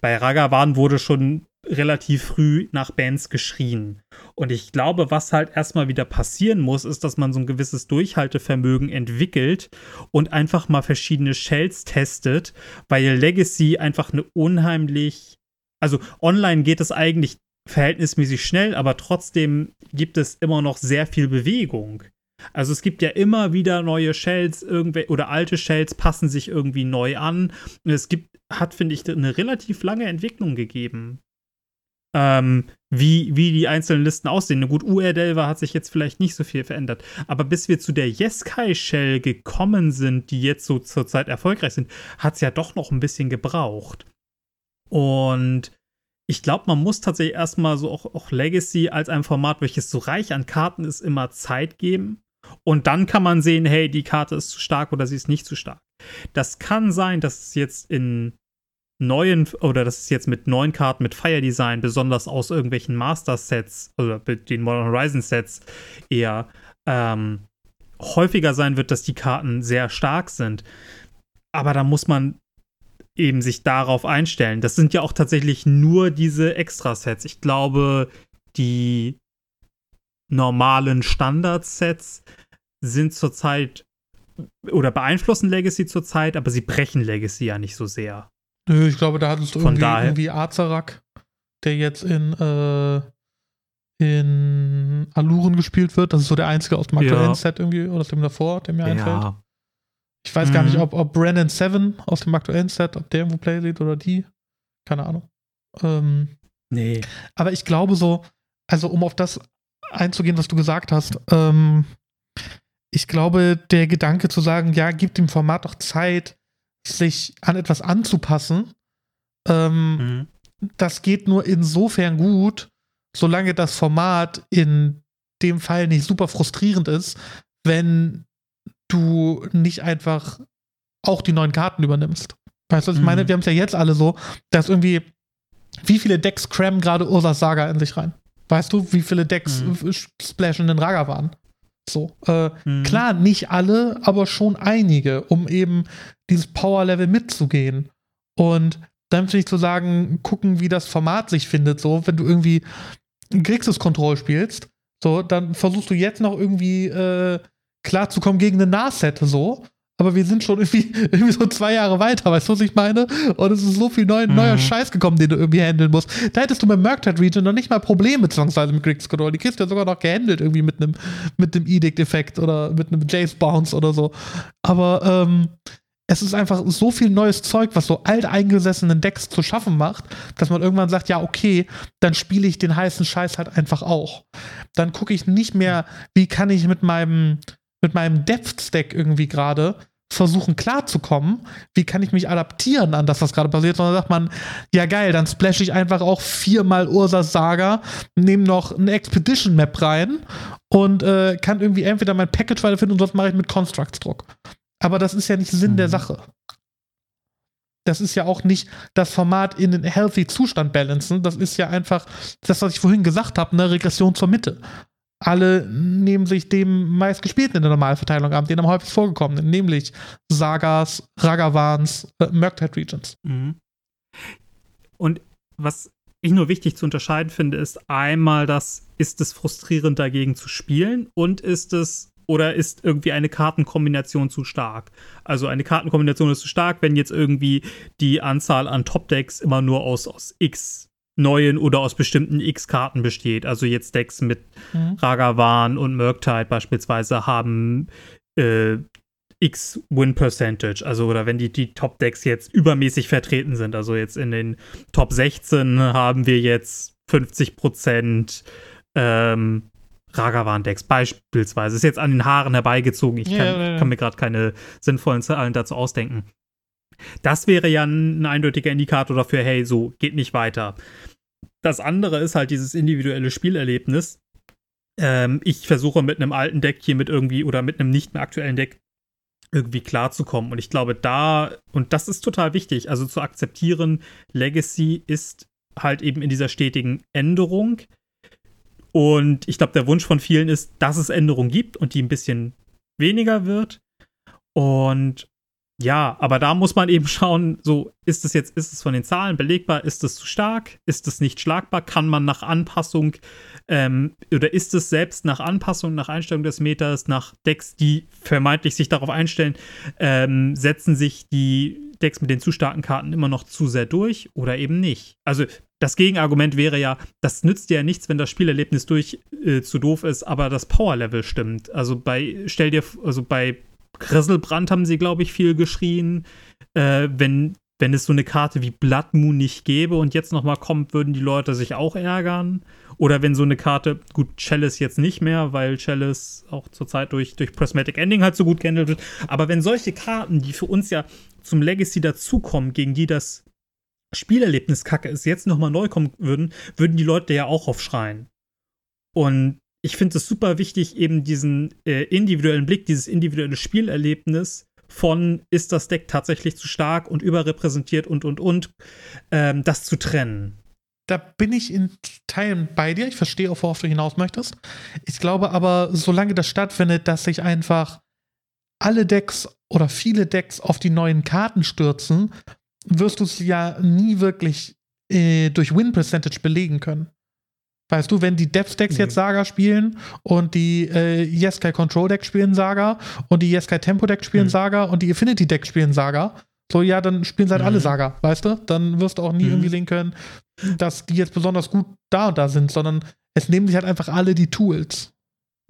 Bei Ragavan wurde schon relativ früh nach Bands geschrien. Und ich glaube, was halt erstmal wieder passieren muss, ist, dass man so ein gewisses Durchhaltevermögen entwickelt und einfach mal verschiedene Shells testet, weil Legacy einfach eine unheimlich. Also online geht es eigentlich verhältnismäßig schnell, aber trotzdem gibt es immer noch sehr viel Bewegung. Also es gibt ja immer wieder neue Shells, oder alte Shells passen sich irgendwie neu an. Es gibt, hat, finde ich, eine relativ lange Entwicklung gegeben. Ähm, wie, wie die einzelnen Listen aussehen. Gut, UR-Delver hat sich jetzt vielleicht nicht so viel verändert. Aber bis wir zu der Yeskai-Shell gekommen sind, die jetzt so zurzeit erfolgreich sind, hat es ja doch noch ein bisschen gebraucht. Und ich glaube, man muss tatsächlich erstmal so auch, auch Legacy als ein Format, welches so reich an Karten ist, immer Zeit geben. Und dann kann man sehen, hey, die Karte ist zu stark oder sie ist nicht zu stark. Das kann sein, dass es jetzt in neuen oder dass es jetzt mit neuen Karten mit Fire Design, besonders aus irgendwelchen Master Sets oder mit den Modern Horizon Sets eher ähm, häufiger sein wird, dass die Karten sehr stark sind. Aber da muss man eben sich darauf einstellen. Das sind ja auch tatsächlich nur diese Extra-Sets. Ich glaube, die normalen Standard-Sets sind zurzeit oder beeinflussen Legacy zurzeit, aber sie brechen Legacy ja nicht so sehr. Nö, ich glaube, da hattest du Von irgendwie, daher- irgendwie Azarak, der jetzt in, äh, in Aluren gespielt wird. Das ist so der einzige aus dem aktuellen Ja. Set irgendwie, oder aus dem davor, der mir einfällt. Ja. Ich weiß gar Mhm. nicht, ob, ob Brandon Seven aus dem aktuellen Set, ob der irgendwo Play sieht oder die. Keine Ahnung. Ähm, Nee. aber ich glaube so, also um auf das einzugehen, was du gesagt hast, ähm, ich glaube, der Gedanke zu sagen, ja, gib dem Format doch Zeit, sich an etwas anzupassen, ähm, Mhm. das geht nur insofern gut, solange das Format in dem Fall nicht super frustrierend ist, wenn du nicht einfach auch die neuen Karten übernimmst. Weißt du, ich Mhm. meine? Wir haben es ja jetzt alle so, dass irgendwie, wie viele Decks crammen gerade Ursas Saga in sich rein? Weißt du, wie viele Decks Mhm. äh, splashen den Raga waren? So, äh, Mhm. Klar, nicht alle, aber schon einige, um eben dieses Power-Level mitzugehen. Und dann finde ich zu sagen, gucken, wie das Format sich findet. So, wenn du irgendwie ein Grixis Control spielst, so, dann versuchst du jetzt noch irgendwie äh, klarzukommen gegen eine Nahset, so. Aber wir sind schon irgendwie, [LAUGHS] irgendwie so zwei Jahre weiter, weißt du, was ich meine? Und es ist so viel neu, neuer Mhm. Scheiß gekommen, den du irgendwie handeln musst. Da hättest du mit Murktide Region noch nicht mal Probleme zwangsweise mit Grixis Control. Die kriegst du ja sogar noch gehandelt irgendwie mit einem mit Edict-Effekt oder mit einem Jace Bounce oder so. Aber ähm, es ist einfach so viel neues Zeug, was so alteingesessenen Decks zu schaffen macht, dass man irgendwann sagt, ja, okay, dann spiele ich den heißen Scheiß halt einfach auch. Dann gucke ich nicht mehr, wie kann ich mit meinem, mit meinem Depth-Stack irgendwie gerade versuchen klarzukommen, wie kann ich mich adaptieren an das, was gerade passiert, sondern sagt man, ja geil, dann splash ich einfach auch viermal Ursas Saga, nehme noch eine Expedition Map rein und äh, kann irgendwie entweder mein Package weiterfinden und sonst mache ich mit Constructs Druck. Aber das ist ja nicht Sinn der Mhm. Sache. Das ist ja auch nicht das Format in den healthy Zustand balancen. Das ist ja einfach das, was ich vorhin gesagt habe, eine Regression zur Mitte. Alle nehmen sich dem meistgespielten in der Normalverteilung an, den am häufigsten vorgekommenen, nämlich Sagas, Ragavans, äh, Murktide Regions. Mhm. Und was ich nur wichtig zu unterscheiden finde, ist einmal das, ist es frustrierend dagegen zu spielen und ist es oder ist irgendwie eine Kartenkombination zu stark? Also eine Kartenkombination ist zu stark, wenn jetzt irgendwie die Anzahl an Top-Decks immer nur aus, aus X neuen oder aus bestimmten X-Karten besteht. Also jetzt Decks mit mhm. Ragavan und Murktide beispielsweise haben äh, X Win Percentage, also oder wenn die, die Top Decks jetzt übermäßig vertreten sind, also jetzt in den Top 16 haben wir jetzt 50 Prozent ähm, Ragavan-Decks beispielsweise. Ist jetzt an den Haaren herbeigezogen. Ich kann, ja, ja, ja. kann mir gerade keine sinnvollen Zahlen dazu ausdenken. Das wäre ja ein, ein eindeutiger Indikator dafür, hey, so geht nicht weiter. Das andere ist halt dieses individuelle Spielerlebnis. Ähm, ich versuche mit einem alten Deck hier mit irgendwie oder mit einem nicht mehr aktuellen Deck irgendwie klarzukommen. Und ich glaube, da, und das ist total wichtig, also zu akzeptieren, Legacy ist halt eben in dieser stetigen Änderung. Und ich glaube, der Wunsch von vielen ist, dass es Änderungen gibt und die ein bisschen weniger wird. Und ja, aber da muss man eben schauen, so ist es jetzt, ist es von den Zahlen belegbar, ist es zu stark, ist es nicht schlagbar, kann man nach Anpassung ähm, oder ist es selbst nach Anpassung, nach Einstellung des Meters, nach Decks, die vermeintlich sich darauf einstellen, ähm, setzen sich die Decks mit den zu starken Karten immer noch zu sehr durch oder eben nicht? Also das Gegenargument wäre ja, das nützt dir ja nichts, wenn das Spielerlebnis durch äh, zu doof ist, aber das Powerlevel stimmt. Also bei, stell dir, also bei Grisselbrand haben sie, glaube ich, viel geschrien. Äh, wenn, wenn es so eine Karte wie Blood Moon nicht gäbe und jetzt nochmal kommt, würden die Leute sich auch ärgern. Oder wenn so eine Karte, gut, Chalice jetzt nicht mehr, weil Chalice auch zurzeit durch, durch Prismatic Ending halt so gut gehandelt wird. Aber wenn solche Karten, die für uns ja zum Legacy dazukommen, gegen die das Spielerlebnis kacke ist, jetzt nochmal neu kommen würden, würden die Leute ja auch aufschreien. Und ich finde es super wichtig, eben diesen äh, individuellen Blick, dieses individuelle Spielerlebnis von ist das Deck tatsächlich zu stark und überrepräsentiert und und und, ähm, das zu trennen da bin ich in Teilen bei dir. Ich verstehe auch, worauf du hinaus möchtest. Ich glaube aber, solange das stattfindet, dass sich einfach alle Decks oder viele Decks auf die neuen Karten stürzen, wirst du es ja nie wirklich äh, durch Win Percentage belegen können. Weißt du, wenn die Depth Decks mhm. jetzt Saga spielen und die äh, Yeskai Control Deck spielen Saga und die Yeskai Tempo Deck spielen mhm. Saga und die Affinity Deck spielen Saga, so ja, dann spielen sie halt mhm. alle Saga, weißt du? Dann wirst du auch nie mhm. irgendwie sehen können, dass die jetzt besonders gut da und da sind, sondern es nehmen sich halt einfach alle die Tools.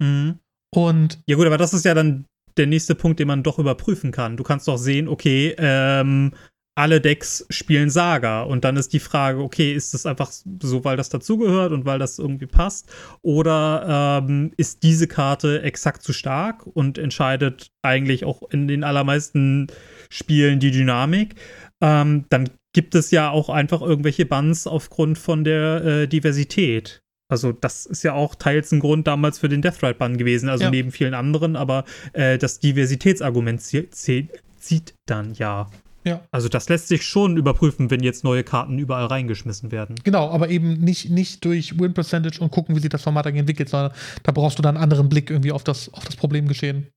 Mhm. Und. Ja, gut, aber das ist ja dann der nächste Punkt, den man doch überprüfen kann. Du kannst doch sehen, okay, ähm, alle Decks spielen Saga. Und dann ist die Frage, okay, ist das einfach so, weil das dazugehört und weil das irgendwie passt? Oder ähm, ist diese Karte exakt zu stark und entscheidet eigentlich auch in den allermeisten Spielen die Dynamik? Ähm, dann gibt es ja auch einfach irgendwelche Bans aufgrund von der äh, Diversität. Also das ist ja auch teils ein Grund damals für den Death Ride Bann gewesen, also ja. neben vielen anderen, aber äh, das Diversitätsargument zieht dann ja. Ja. Also das lässt sich schon überprüfen, wenn jetzt neue Karten überall reingeschmissen werden. Genau, aber eben nicht, nicht durch Win Percentage und gucken, wie sich das Format entwickelt, sondern da brauchst du dann einen anderen Blick irgendwie auf das, auf das Problemgeschehen.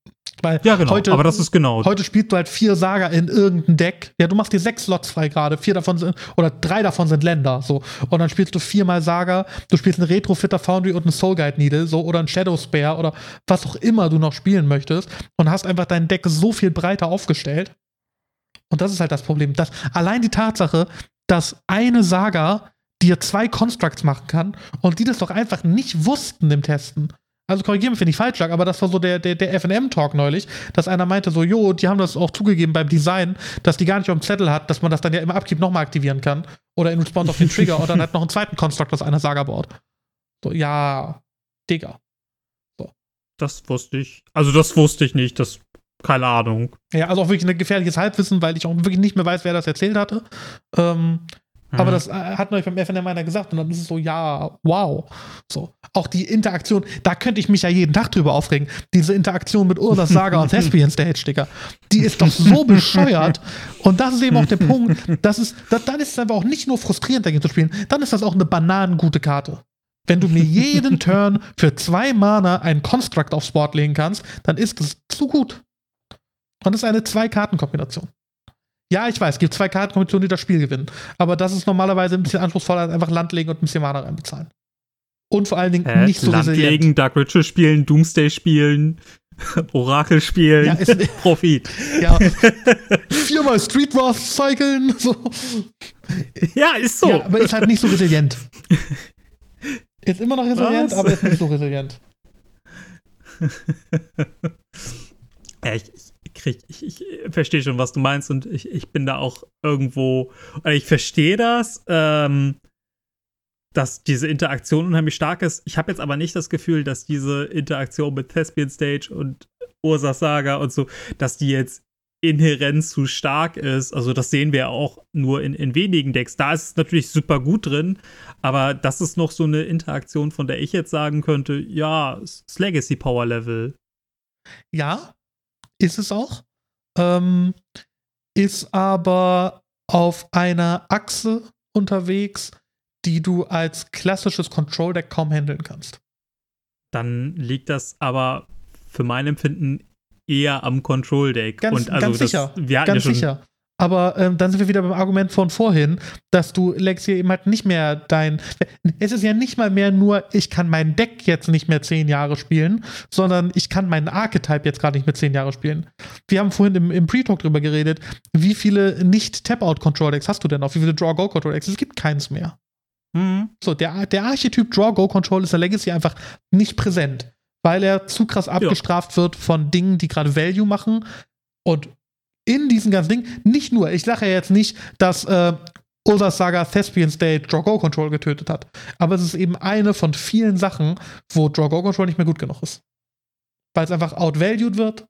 Weil ja, genau, heute, aber das ist genau. Heute spielst du halt vier Saga in irgendein Deck. Ja, du machst dir sechs Slots frei gerade. Vier davon sind, oder drei davon sind Länder. So. Und dann spielst du viermal Saga. Du spielst eine Retrofitter Foundry und eine Soul Guide Needle. So, oder ein Shadow Spare oder was auch immer du noch spielen möchtest. Und hast einfach dein Deck so viel breiter aufgestellt. Und das ist halt das Problem. Dass allein die Tatsache, dass eine Saga dir zwei Constructs machen kann und die das doch einfach nicht wussten im Testen. Also korrigieren, wenn ich falsch lag, aber das war so der, der, der FM-Talk neulich, dass einer meinte so, jo, die haben das auch zugegeben beim Design, dass die gar nicht auf dem Zettel hat, dass man das dann ja im Abkeep nochmal aktivieren kann. Oder in Response auf den Trigger und dann halt noch einen zweiten Construct aus einer Saga baut. So, ja, Digga. So. Das wusste ich. Also das wusste ich nicht. Das keine Ahnung. Ja, also auch wirklich ein gefährliches Halbwissen, weil ich auch wirklich nicht mehr weiß, wer das erzählt hatte. Ähm, mhm. Aber das äh, hat neulich beim FNM einer gesagt und dann ist es so, ja, wow. So. Auch die Interaktion, da könnte ich mich ja jeden Tag drüber aufregen. Diese Interaktion mit Urlas Saga und [LAUGHS] Thespian Stage, Digga. Die ist doch so [LAUGHS] bescheuert. Und das ist eben auch der [LAUGHS] Punkt. Das ist, das, dann ist es einfach auch nicht nur frustrierend, dagegen zu spielen, dann ist das auch eine bananengute Karte. Wenn du mir jeden Turn für zwei Mana einen Construct aufs Board legen kannst, dann ist das zu gut. Und das ist eine Zwei-Karten-Kombination. Ja, ich weiß, es gibt zwei Kartenkombinationen, die das Spiel gewinnen. Aber das ist normalerweise ein bisschen anspruchsvoller als einfach Land legen und ein bisschen Mana reinbezahlen. Und vor allen Dingen Hä? nicht so Land resilient. legen, Dark Ritual spielen, Doomsday spielen. [LAUGHS] Orakel spielen, Ja, ist- [LAUGHS] Profit. Ja, viermal Street Wars cyclen. So. Ja, ist so. Ja, aber ist halt nicht so resilient. Ist immer noch resilient, Was? aber ist nicht so resilient. [LAUGHS] Ja, ich, ich, krieg, ich, ich verstehe schon, was du meinst und ich, ich bin da auch irgendwo, oder ich verstehe das, ähm, dass diese Interaktion unheimlich stark ist. Ich habe jetzt aber nicht das Gefühl, dass diese Interaktion mit Thespian Stage und Ursa Saga und so, dass die jetzt inhärent zu stark ist. Also das sehen wir auch nur in, in wenigen Decks. Da ist es natürlich super gut drin, aber das ist noch so eine Interaktion, von der ich jetzt sagen könnte, ja, das Legacy Power Level. Ja, ist es auch. Ähm, ist aber auf einer Achse unterwegs, die du als klassisches Control Deck kaum handeln kannst. dann liegt das aber für mein Empfinden eher am Control Deck. Ganz, und also ganz das, sicher. Wir hatten ganz ja schon, sicher. Aber ähm, dann sind wir wieder beim Argument von vorhin, dass du Lex hier eben halt nicht mehr dein. Es ist ja nicht mal mehr nur, ich kann mein Deck jetzt nicht mehr zehn Jahre spielen, sondern ich kann meinen Archetype jetzt gerade nicht mehr zehn Jahre spielen. Wir haben vorhin im, im Pre-Talk drüber geredet, wie viele Nicht-Tap-Out-Control-Decks hast du denn noch? Wie viele Draw-Go-Control-Decks? Es gibt keins mehr. Mhm. So, der, der Archetyp Draw-Go-Control ist der Legacy einfach nicht präsent, weil er zu krass abgestraft wird von Dingen, die gerade Value machen. Und in diesen ganzen Dingen, nicht nur, ich sage ja jetzt nicht, dass äh, Saga Thespian State Draw-Go-Control getötet hat, aber es ist eben eine von vielen Sachen, wo Draw-Go-Control nicht mehr gut genug ist. Weil es einfach outvalued wird,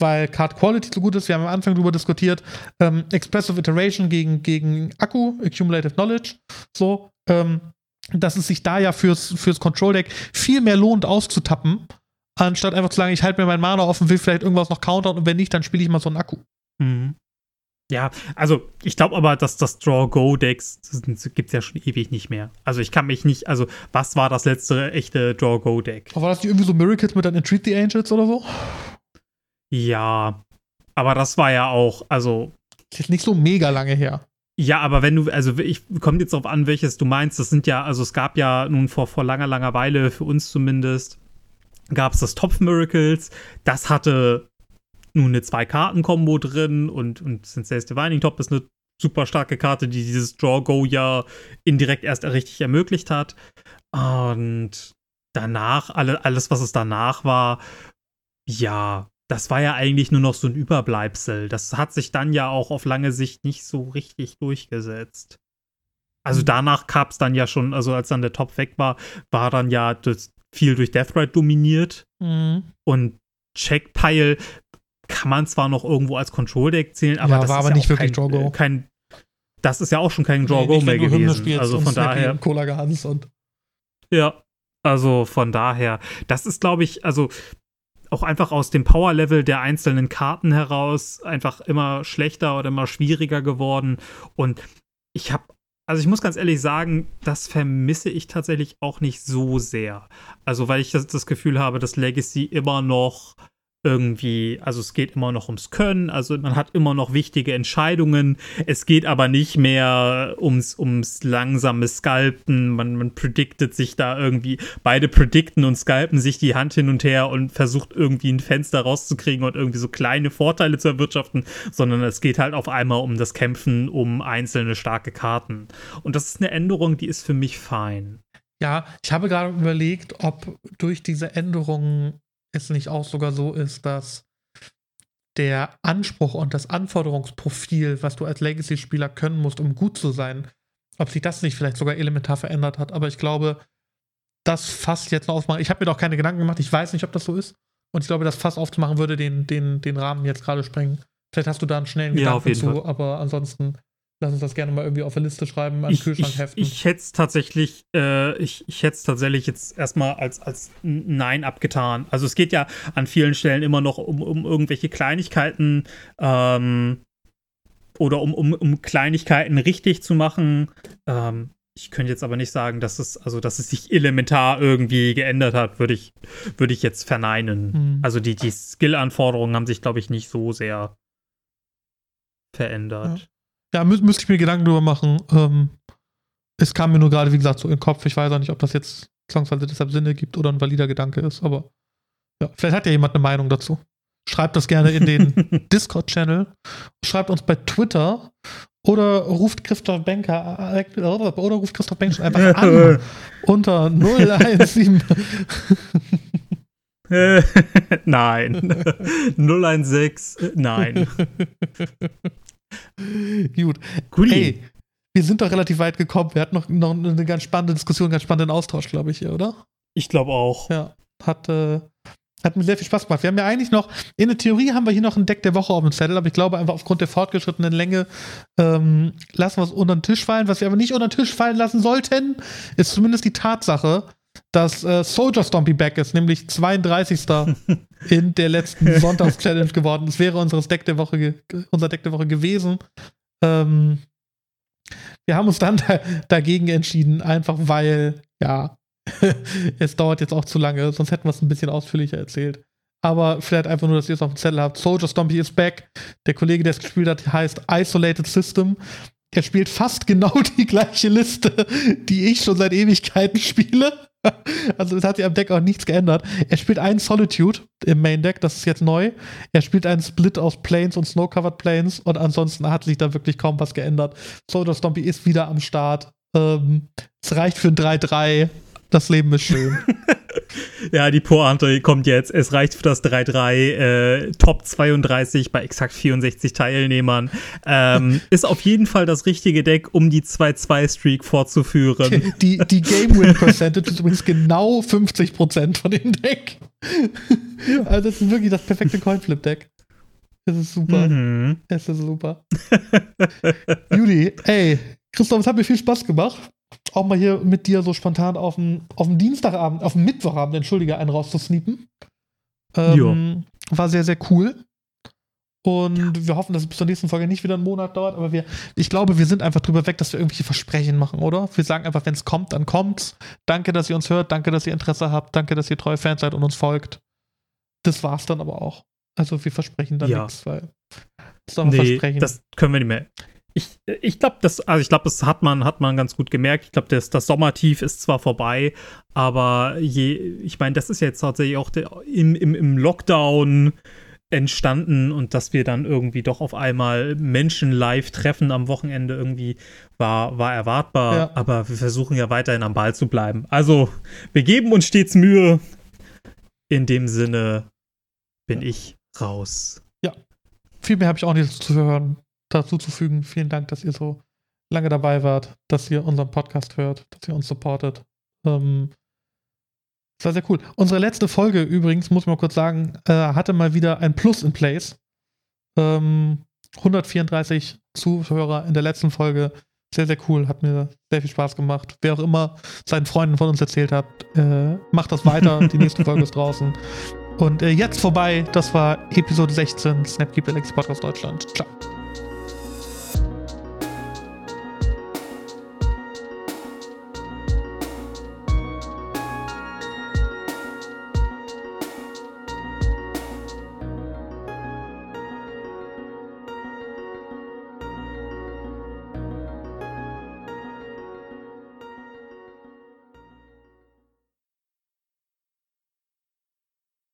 weil Card Quality so gut ist. Wir haben am Anfang darüber diskutiert, ähm, Expressive Iteration gegen, gegen Akku, Accumulative Knowledge, so, ähm, dass es sich da ja fürs, fürs Control-Deck viel mehr lohnt, auszutappen, anstatt einfach zu sagen, ich halte mir meinen Mana offen, will vielleicht irgendwas noch countern und wenn nicht, dann spiele ich mal so einen Akku. Mhm. Ja, also ich glaube aber, dass das Draw-Go-Decks gibt es ja schon ewig nicht mehr. Also ich kann mich nicht, also was war das letzte echte Draw-Go-Deck? War das nicht irgendwie so Miracles mit dann Entreat the Angels oder so? Ja, aber das war ja auch, also Ist jetzt nicht so mega lange her. Ja, aber wenn du, also ich kommt jetzt darauf an, welches du meinst. Das sind ja, also es gab ja nun vor, vor langer, langer Weile, für uns zumindest, gab es das Topf Miracles. Das hatte nun eine Zwei-Karten-Kombo drin und, und Sensei's Divining Top ist eine super starke Karte, die dieses Draw-Go ja indirekt erst richtig ermöglicht hat. Und danach, alle, alles, was es danach war, ja, das war ja eigentlich nur noch so ein Überbleibsel. Das hat sich dann ja auch auf lange Sicht nicht so richtig durchgesetzt. Also Mhm. danach gab es dann ja schon, also als dann der Top weg war, war dann ja das viel durch Deathrite dominiert. Mhm. Und Checkpile kann man zwar noch irgendwo als Control-Deck zählen, aber Ja, das war ist aber ja nicht auch wirklich kein, Draw-Go. äh, kein Das ist ja auch schon kein Nee, Draw-Go nicht, mehr gewesen. Also von daher. Cola Gans und Ja, also von daher, das ist, glaube ich, also auch einfach aus dem Power-Level der einzelnen Karten heraus einfach immer schlechter oder immer schwieriger geworden. Und ich habe, also ich muss ganz ehrlich sagen, das vermisse ich tatsächlich auch nicht so sehr. Also weil ich das, das Gefühl habe, dass Legacy immer noch irgendwie, also es geht immer noch ums Können, also man hat immer noch wichtige Entscheidungen. Es geht aber nicht mehr ums, ums langsame Scalpen. Man, man prediktet sich da irgendwie, beide predikten und scalpen sich die Hand hin und her und versucht irgendwie ein Fenster rauszukriegen und irgendwie so kleine Vorteile zu erwirtschaften, sondern es geht halt auf einmal um das Kämpfen um einzelne starke Karten. Und das ist eine Änderung, die ist für mich fein. Ja, ich habe gerade überlegt, ob durch diese Änderungen es nicht auch sogar so ist, dass der Anspruch und das Anforderungsprofil, was du als Legacy-Spieler können musst, um gut zu sein, ob sich das nicht vielleicht sogar elementar verändert hat. Aber ich glaube, das Fass jetzt noch aufmachen, ich habe mir doch keine Gedanken gemacht, ich weiß nicht, ob das so ist. Und ich glaube, das Fass aufzumachen würde den, den, den Rahmen jetzt gerade sprengen. Vielleicht hast du da einen schnellen Ja, Gedanken zu, aber ansonsten lass uns das gerne mal irgendwie auf der Liste schreiben, an ich, Kühlschrank ich, heften. ich hätte es tatsächlich, äh, ich, ich hätte es tatsächlich jetzt erstmal als, als ein Nein abgetan. Also es geht ja an vielen Stellen immer noch um, um irgendwelche Kleinigkeiten ähm, oder um, um, um Kleinigkeiten richtig zu machen. Ähm, ich könnte jetzt aber nicht sagen, dass es, also dass es sich elementar irgendwie geändert hat, würde ich, würde ich jetzt verneinen. Hm. Also die, die Skill-Anforderungen haben sich, glaube ich, nicht so sehr verändert. Ja, mü müsste ich mir Gedanken drüber machen. Ähm, es kam mir nur gerade, wie gesagt, so in den Kopf. Ich weiß auch nicht, ob das jetzt zwangsweise deshalb Sinn ergibt oder ein valider Gedanke ist, aber Ja, vielleicht hat ja jemand eine Meinung dazu. Schreibt das gerne in den [LAUGHS] Discord-Channel. Schreibt uns bei Twitter oder ruft Christoph Benker oder ruft Christoph Benker einfach an [LAUGHS] unter 017. [LAUGHS] Äh, nein. 016. äh, Nein. [LAUGHS] Gut. Guti. Ey, wir sind doch relativ weit gekommen. Wir hatten noch, noch eine ganz spannende Diskussion, einen ganz spannenden Austausch, glaube ich, hier, oder? Ich glaube auch. Ja. Hat, äh, hat mir sehr viel Spaß gemacht. Wir haben ja eigentlich noch, in der Theorie haben wir hier noch ein Deck der Woche auf dem Zettel, aber ich glaube einfach aufgrund der fortgeschrittenen Länge ähm, lassen wir es unter den Tisch fallen. Was wir aber nicht unter den Tisch fallen lassen sollten, ist zumindest die Tatsache, dass äh, Soldier Stompy back ist, nämlich 32. [LAUGHS] in der letzten Sonntags-Challenge geworden. Das wäre unseres Deck der Woche unser Deck der Woche gewesen. Ähm, wir haben uns dann da, dagegen entschieden, einfach weil, ja, [LAUGHS] es dauert jetzt auch zu lange, sonst hätten wir es ein bisschen ausführlicher erzählt. Aber vielleicht einfach nur, dass ihr es auf dem Zettel habt. Soldier Stompy ist back. Der Kollege, der es gespielt hat, heißt Isolated System. Er spielt fast genau [LAUGHS] die gleiche Liste, die ich schon seit Ewigkeiten spiele. [LAUGHS] Also es hat sich am Deck auch nichts geändert. Er spielt einen Solitude im Main Deck, das ist jetzt neu. Er spielt einen Split aus Planes und Snow-Covered Planes und ansonsten hat sich da wirklich kaum was geändert. Soldier Stompy ist wieder am Start. Ähm, es reicht für ein 3-3. Das Leben ist schön. [LAUGHS] Ja, die Pointe kommt jetzt. Es reicht für das 3-3. Äh, Top 32 bei exakt 64 Teilnehmern. Ähm, [LAUGHS] ist auf jeden Fall das richtige Deck, um die 2-2-Streak fortzuführen. Die, die Game Win Percentage ist übrigens genau 50% von dem Deck. Also das ist wirklich das perfekte Coinflip Deck. Es ist super. Mhm. Es ist super. Juli, ey, Christoph, es hat mir viel Spaß gemacht. Auch mal hier mit dir so spontan auf dem, auf dem Dienstagabend, auf dem Mittwochabend, entschuldige, einen rauszusneaken. Ähm, war sehr, sehr cool. Und wir hoffen, dass es bis zur nächsten Folge nicht wieder einen Monat dauert, aber wir, ich glaube, wir sind einfach drüber weg, dass wir irgendwelche Versprechen machen, oder? Wir sagen einfach, wenn es kommt, dann kommt's. Danke, dass ihr uns hört, danke, dass ihr Interesse habt, danke, dass ihr treue Fans seid und uns folgt. Das war's dann aber auch. Also wir versprechen dann Ja. nichts, weil das soll man Nee, versprechen. das können wir nicht mehr. Ich, ich glaube, das, also ich glaube, das hat man, hat man ganz gut gemerkt. Ich glaube, das, das Sommertief ist zwar vorbei, aber je, ich meine, das ist jetzt tatsächlich auch der, im, im, im Lockdown entstanden und dass wir dann irgendwie doch auf einmal Menschen live treffen am Wochenende irgendwie war, war erwartbar. Ja. Aber wir versuchen ja weiterhin am Ball zu bleiben. Also, wir geben uns stets Mühe. In dem Sinne bin ich raus. Viel mehr habe ich auch nicht zu hören, dazu zu fügen. Vielen Dank, dass ihr so lange dabei wart, dass ihr unseren Podcast hört, dass ihr uns supportet. Ähm, das war sehr cool. Unsere letzte Folge übrigens, muss ich mal kurz sagen, äh, hatte mal wieder ein Plus in Place. Ähm, 134 Zuhörer in der letzten Folge. Sehr, sehr cool. Hat mir sehr viel Spaß gemacht. Wer auch immer seinen Freunden von uns erzählt hat, äh, macht das weiter. Die nächste [LAUGHS] Folge ist draußen. Und äh, jetzt vorbei, das war Episode 16 Snapkeep Alex Podcast Deutschland. Ciao.